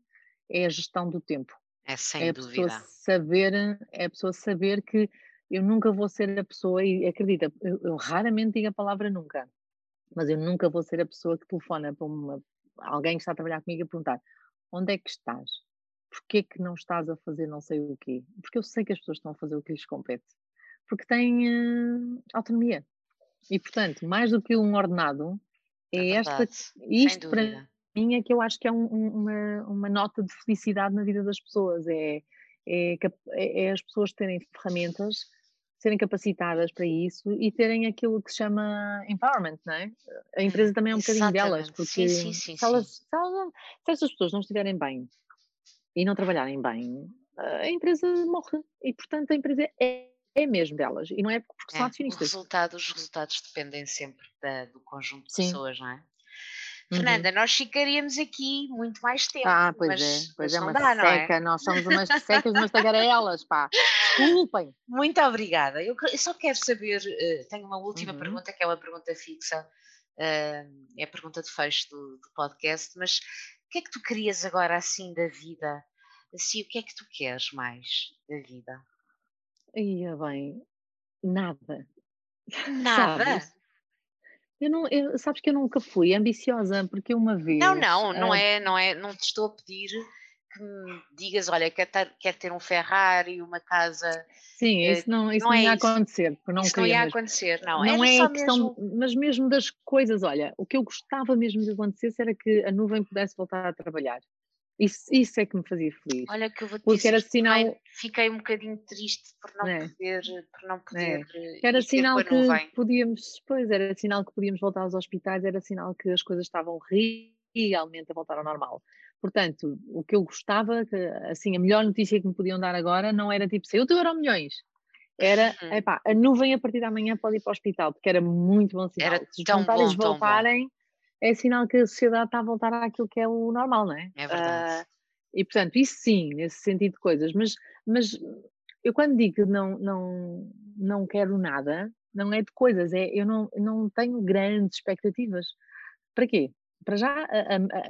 é a gestão do tempo. É sem é a dúvida. Pessoa saber, é a pessoa saber que eu nunca vou ser a pessoa, e acredita, eu, eu, raramente digo a palavra nunca, mas eu nunca vou ser a pessoa que telefona para uma, alguém que está a trabalhar comigo e perguntar onde é que estás? Porquê que não estás a fazer não sei o quê? Porque eu sei que as pessoas estão a fazer o que lhes compete. Porque têm uh, autonomia. E, portanto, mais do que um ordenado, é, é esta, isto para mim é que eu acho que é um, uma, uma nota de felicidade na vida das pessoas. É, é, é, é, as pessoas terem ferramentas, serem capacitadas para isso e terem aquilo que se chama empowerment, não é? A empresa também é um bocadinho delas, porque sim, sim, sim, se, elas, se, elas, se essas pessoas não estiverem bem e não trabalharem bem, a empresa morre. E, portanto, a empresa é é mesmo delas e não é porque são é, acionistas. Resultado, os resultados dependem sempre da, do conjunto de Sim. pessoas, não é? Uhum. Fernanda, nós ficaríamos aqui muito mais tempo. Ah, pois mas, é, pois é uma dá, seca, é? nós somos umas secas, umas tagarelas, pá. Desculpem. [LAUGHS] Muito obrigada. Eu, só quero saber, uh, tenho uma última uhum. pergunta, que é uma pergunta fixa, uh, é a pergunta de fecho do, do, podcast, mas o que é que tu querias agora assim da vida? Assim, o que é que tu queres mais da vida? Ia bem, nada. [LAUGHS] Nada? Sabes? Eu não, eu, sabes que eu nunca fui ambiciosa, porque uma vez. Não, não, não ah, é, não é, não te estou a pedir que me digas, olha, quer ter, quer ter um Ferrari, uma casa. Sim, eh, isso não, isso não, não é ia isso. acontecer. Não isso não ia acontecer, não. Não é a questão, mesmo... mas mesmo das coisas, olha, o que eu gostava mesmo de acontecer era que a nuvem pudesse voltar a trabalhar. Isso, isso é que me fazia feliz. Olha que eu vou te Porque era sinal... fiquei um bocadinho triste por não é. poder, por não poder é. Era sinal que podíamos, pois era sinal que podíamos voltar aos hospitais, era sinal que as coisas estavam realmente a voltar ao normal. Portanto, o que eu gostava, assim, a melhor notícia que me podiam dar agora não era tipo, saiu teu euro milhões. Era, uhum. epá, a nuvem a partir da manhã pode ir para o hospital, porque era muito bom sinal. Era Se os voluntários voltarem, é sinal que a sociedade está a voltar àquilo que é o normal, não é? É verdade. Uh, e portanto, isso sim, nesse sentido de coisas, mas, mas eu quando digo que não, não, não quero nada, não é de coisas, é eu não, não tenho grandes expectativas. Para quê? Para já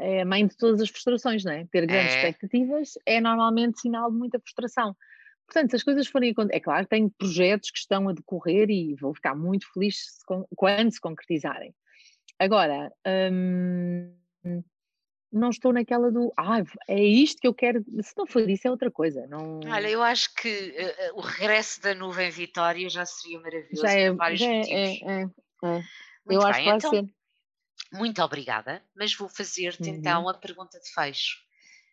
é a mãe de todas as frustrações, não é? Ter grandes é. expectativas é normalmente sinal de muita frustração. Portanto, se as coisas forem é claro, tenho projetos que estão a decorrer e vou ficar muito feliz se, quando se concretizarem. Agora, hum, não estou naquela do ah, é isto que eu quero. Se não for isso, é outra coisa. Não... Olha, eu acho que uh, o regresso da nuvem Vitória já seria maravilhoso já é, por vários já é, motivos. É, é, eu acho bem, que vai então, ser. Muito obrigada, mas vou fazer-te uhum. então a pergunta de fecho.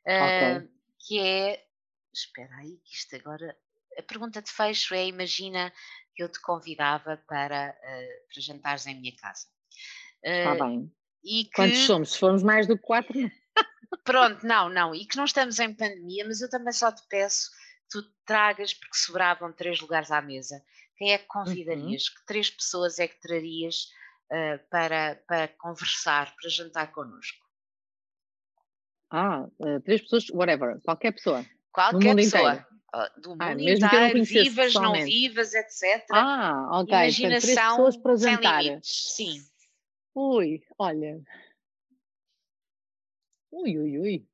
Uh, okay. Que é. Espera aí, que isto agora. A pergunta de fecho é: imagina que eu te convidava para, uh, para jantares em minha casa. Está uh, bem. E que... Quantos somos? Se formos mais do que quatro, Pronto, não, não. E que não estamos em pandemia, mas eu também só te peço que tu tragas, porque sobravam três lugares à mesa. Quem é que convidarias? Uhum. Que três pessoas é que trarias uh, para, para conversar, para jantar connosco? Ah, uh, três pessoas, whatever, qualquer pessoa. Qualquer pessoa. Inteiro. Uh, do ah, mundo inteiro, vivas, não vivas, etc. Ah, ok. Imaginação três pessoas para jantar. Sim. Ui, olha. Ui, ui, ui.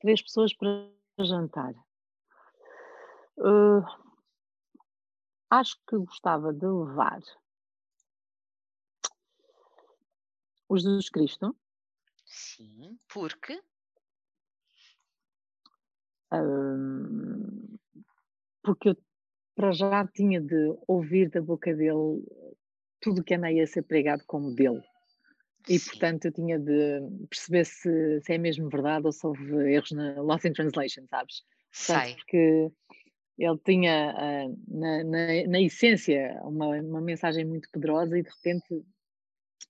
três pessoas para jantar. Uh, acho que gostava de levar o Jesus Cristo. Sim, porque? Uh, porque eu para já tinha de ouvir da boca dele tudo que andei a ser pregado como dele. E Sim. portanto eu tinha de perceber se, se é mesmo verdade ou se houve erros na Lost in Translation, sabes? Portanto, Sei. porque ele tinha uh, na, na, na, essência uma, uma mensagem muito poderosa e de repente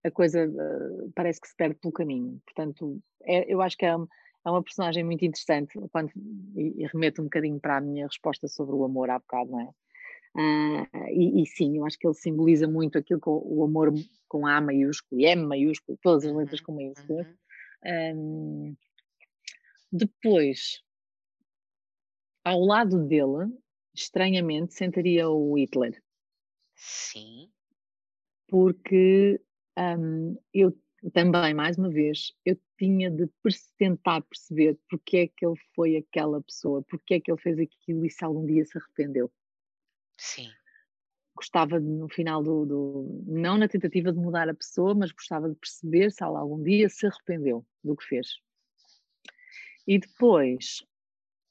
a coisa uh, parece que se perde pelo caminho. Portanto, é, eu acho que é, é uma personagem muito interessante quando, e, e remeto um bocadinho para a minha resposta sobre o amor há bocado, não é? Uh, e, e, sim, eu acho que ele simboliza muito aquilo que o, o amor com A maiúsculo e M maiúsculo, todas as letras com maiúsculas. Uhum. Um, depois, ao lado dele, estranhamente, sentaria o Hitler. Sim. Porque um, eu também, mais uma vez, eu tinha de tentar perceber porque é que ele foi aquela pessoa, porque é que ele fez aquilo e se algum dia se arrependeu. Sim. Gostava de, no final do, do, Não na tentativa de mudar a pessoa, mas gostava de perceber se ela algum dia se arrependeu do que fez. E depois,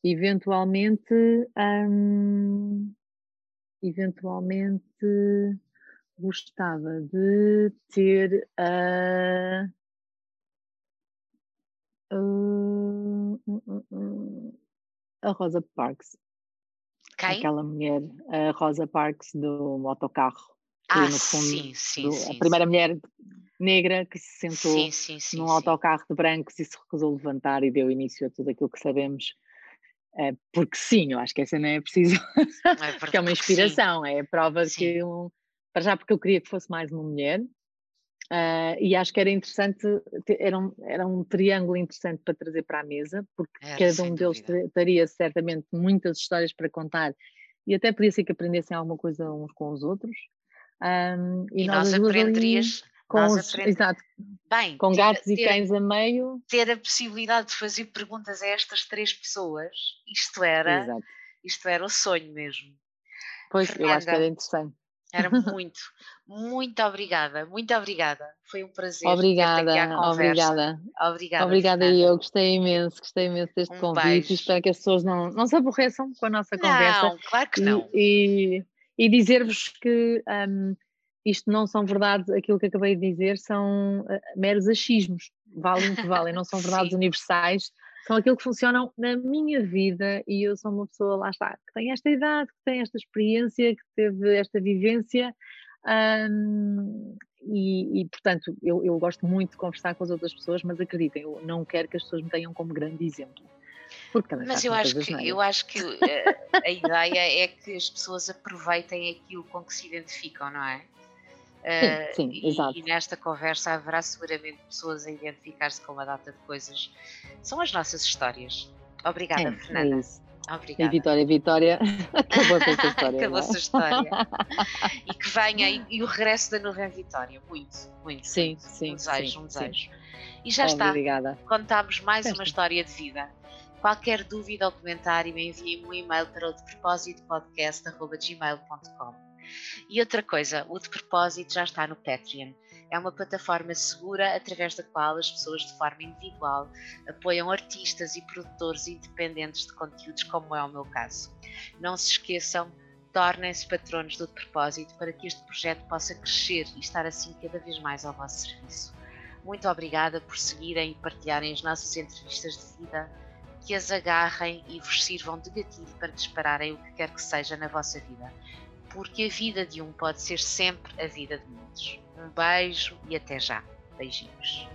eventualmente. Hum, eventualmente gostava de ter a. a Rosa Parks. Quem? Aquela mulher, a Rosa Parks do autocarro. Que, ah, no fundo, sim, sim, do, sim. A primeira sim. mulher negra que se sentou sim, num autocarro de brancos e se recusou a levantar e deu início a tudo aquilo que sabemos. É, porque sim, eu acho que essa não é preciso. É [LAUGHS] porque é uma inspiração, é a prova de que um, para já porque eu queria que fosse mais uma mulher uh, e acho que era interessante, era um, era um triângulo interessante para trazer para a mesa, porque cada um deles teria certamente muitas histórias para contar e até podia ser que aprendessem alguma coisa uns com os outros. Um, e, e nós aprenderias com nós os, exato, Bem, com gatos ter, e cães a meio. Ter a possibilidade de fazer perguntas a estas três pessoas, isto era, exato. isto era o sonho mesmo. Pois, Fernanda, eu acho que era interessante. Era [LAUGHS] muito, muito obrigada, muito obrigada. Foi um prazer. Obrigada, obrigada. Obrigada. Obrigada e eu gostei imenso, gostei imenso deste um convite beijo. e espero que as pessoas não, não se aborreçam com a nossa não, conversa. claro que e, não. E, e dizer-vos que um, isto não são verdades, aquilo que acabei de dizer são uh, meros achismos, valem o que valem, não [LAUGHS] são verdades universais, são aquilo que funcionam na minha vida e eu sou uma pessoa, lá está, que tem esta idade, que tem esta experiência, que teve esta vivência um, e, e, portanto eu, eu gosto muito de conversar com as outras pessoas, mas acreditem, eu não quero que as pessoas me tenham como grande exemplo. Mas eu acho, que, eu acho que a, a ideia é que as pessoas aproveitem aquilo com que se identificam, não é? Uh, sim, sim, e, exato. e nesta conversa haverá seguramente pessoas a identificar-se com uma data de coisas. São as nossas histórias. Obrigada, é, Fernanda. É. Obrigada. E Vitória, Vitória, [LAUGHS] acabou-se essa história. acabou-se a história. [LAUGHS] e que venha e, e, o regresso da nuvem Vitória. Muito, muito. Sim, muito. sim. Um desejo, sim, um desejo. Sim. E já Obrigada. está. Contámos mais uma história de vida. Qualquer dúvida ou comentário, envie-me um e-mail para o de propósito podcast.gmail.com. E outra coisa, o de propósito já está no Patreon. É uma plataforma segura através da qual as pessoas de forma individual apoiam artistas e produtores independentes de conteúdos, como é o meu caso. Não se esqueçam, tornem-se patronos do propósito para que este projeto possa crescer e estar assim cada vez mais ao vosso serviço. Muito obrigada por seguirem e partilharem as nossas entrevistas de vida, que as agarrem e vos sirvam de gatilho para dispararem o que quer que seja na vossa vida porque a vida de um pode ser sempre a vida de muitos. Um beijo e até já. Beijinhos.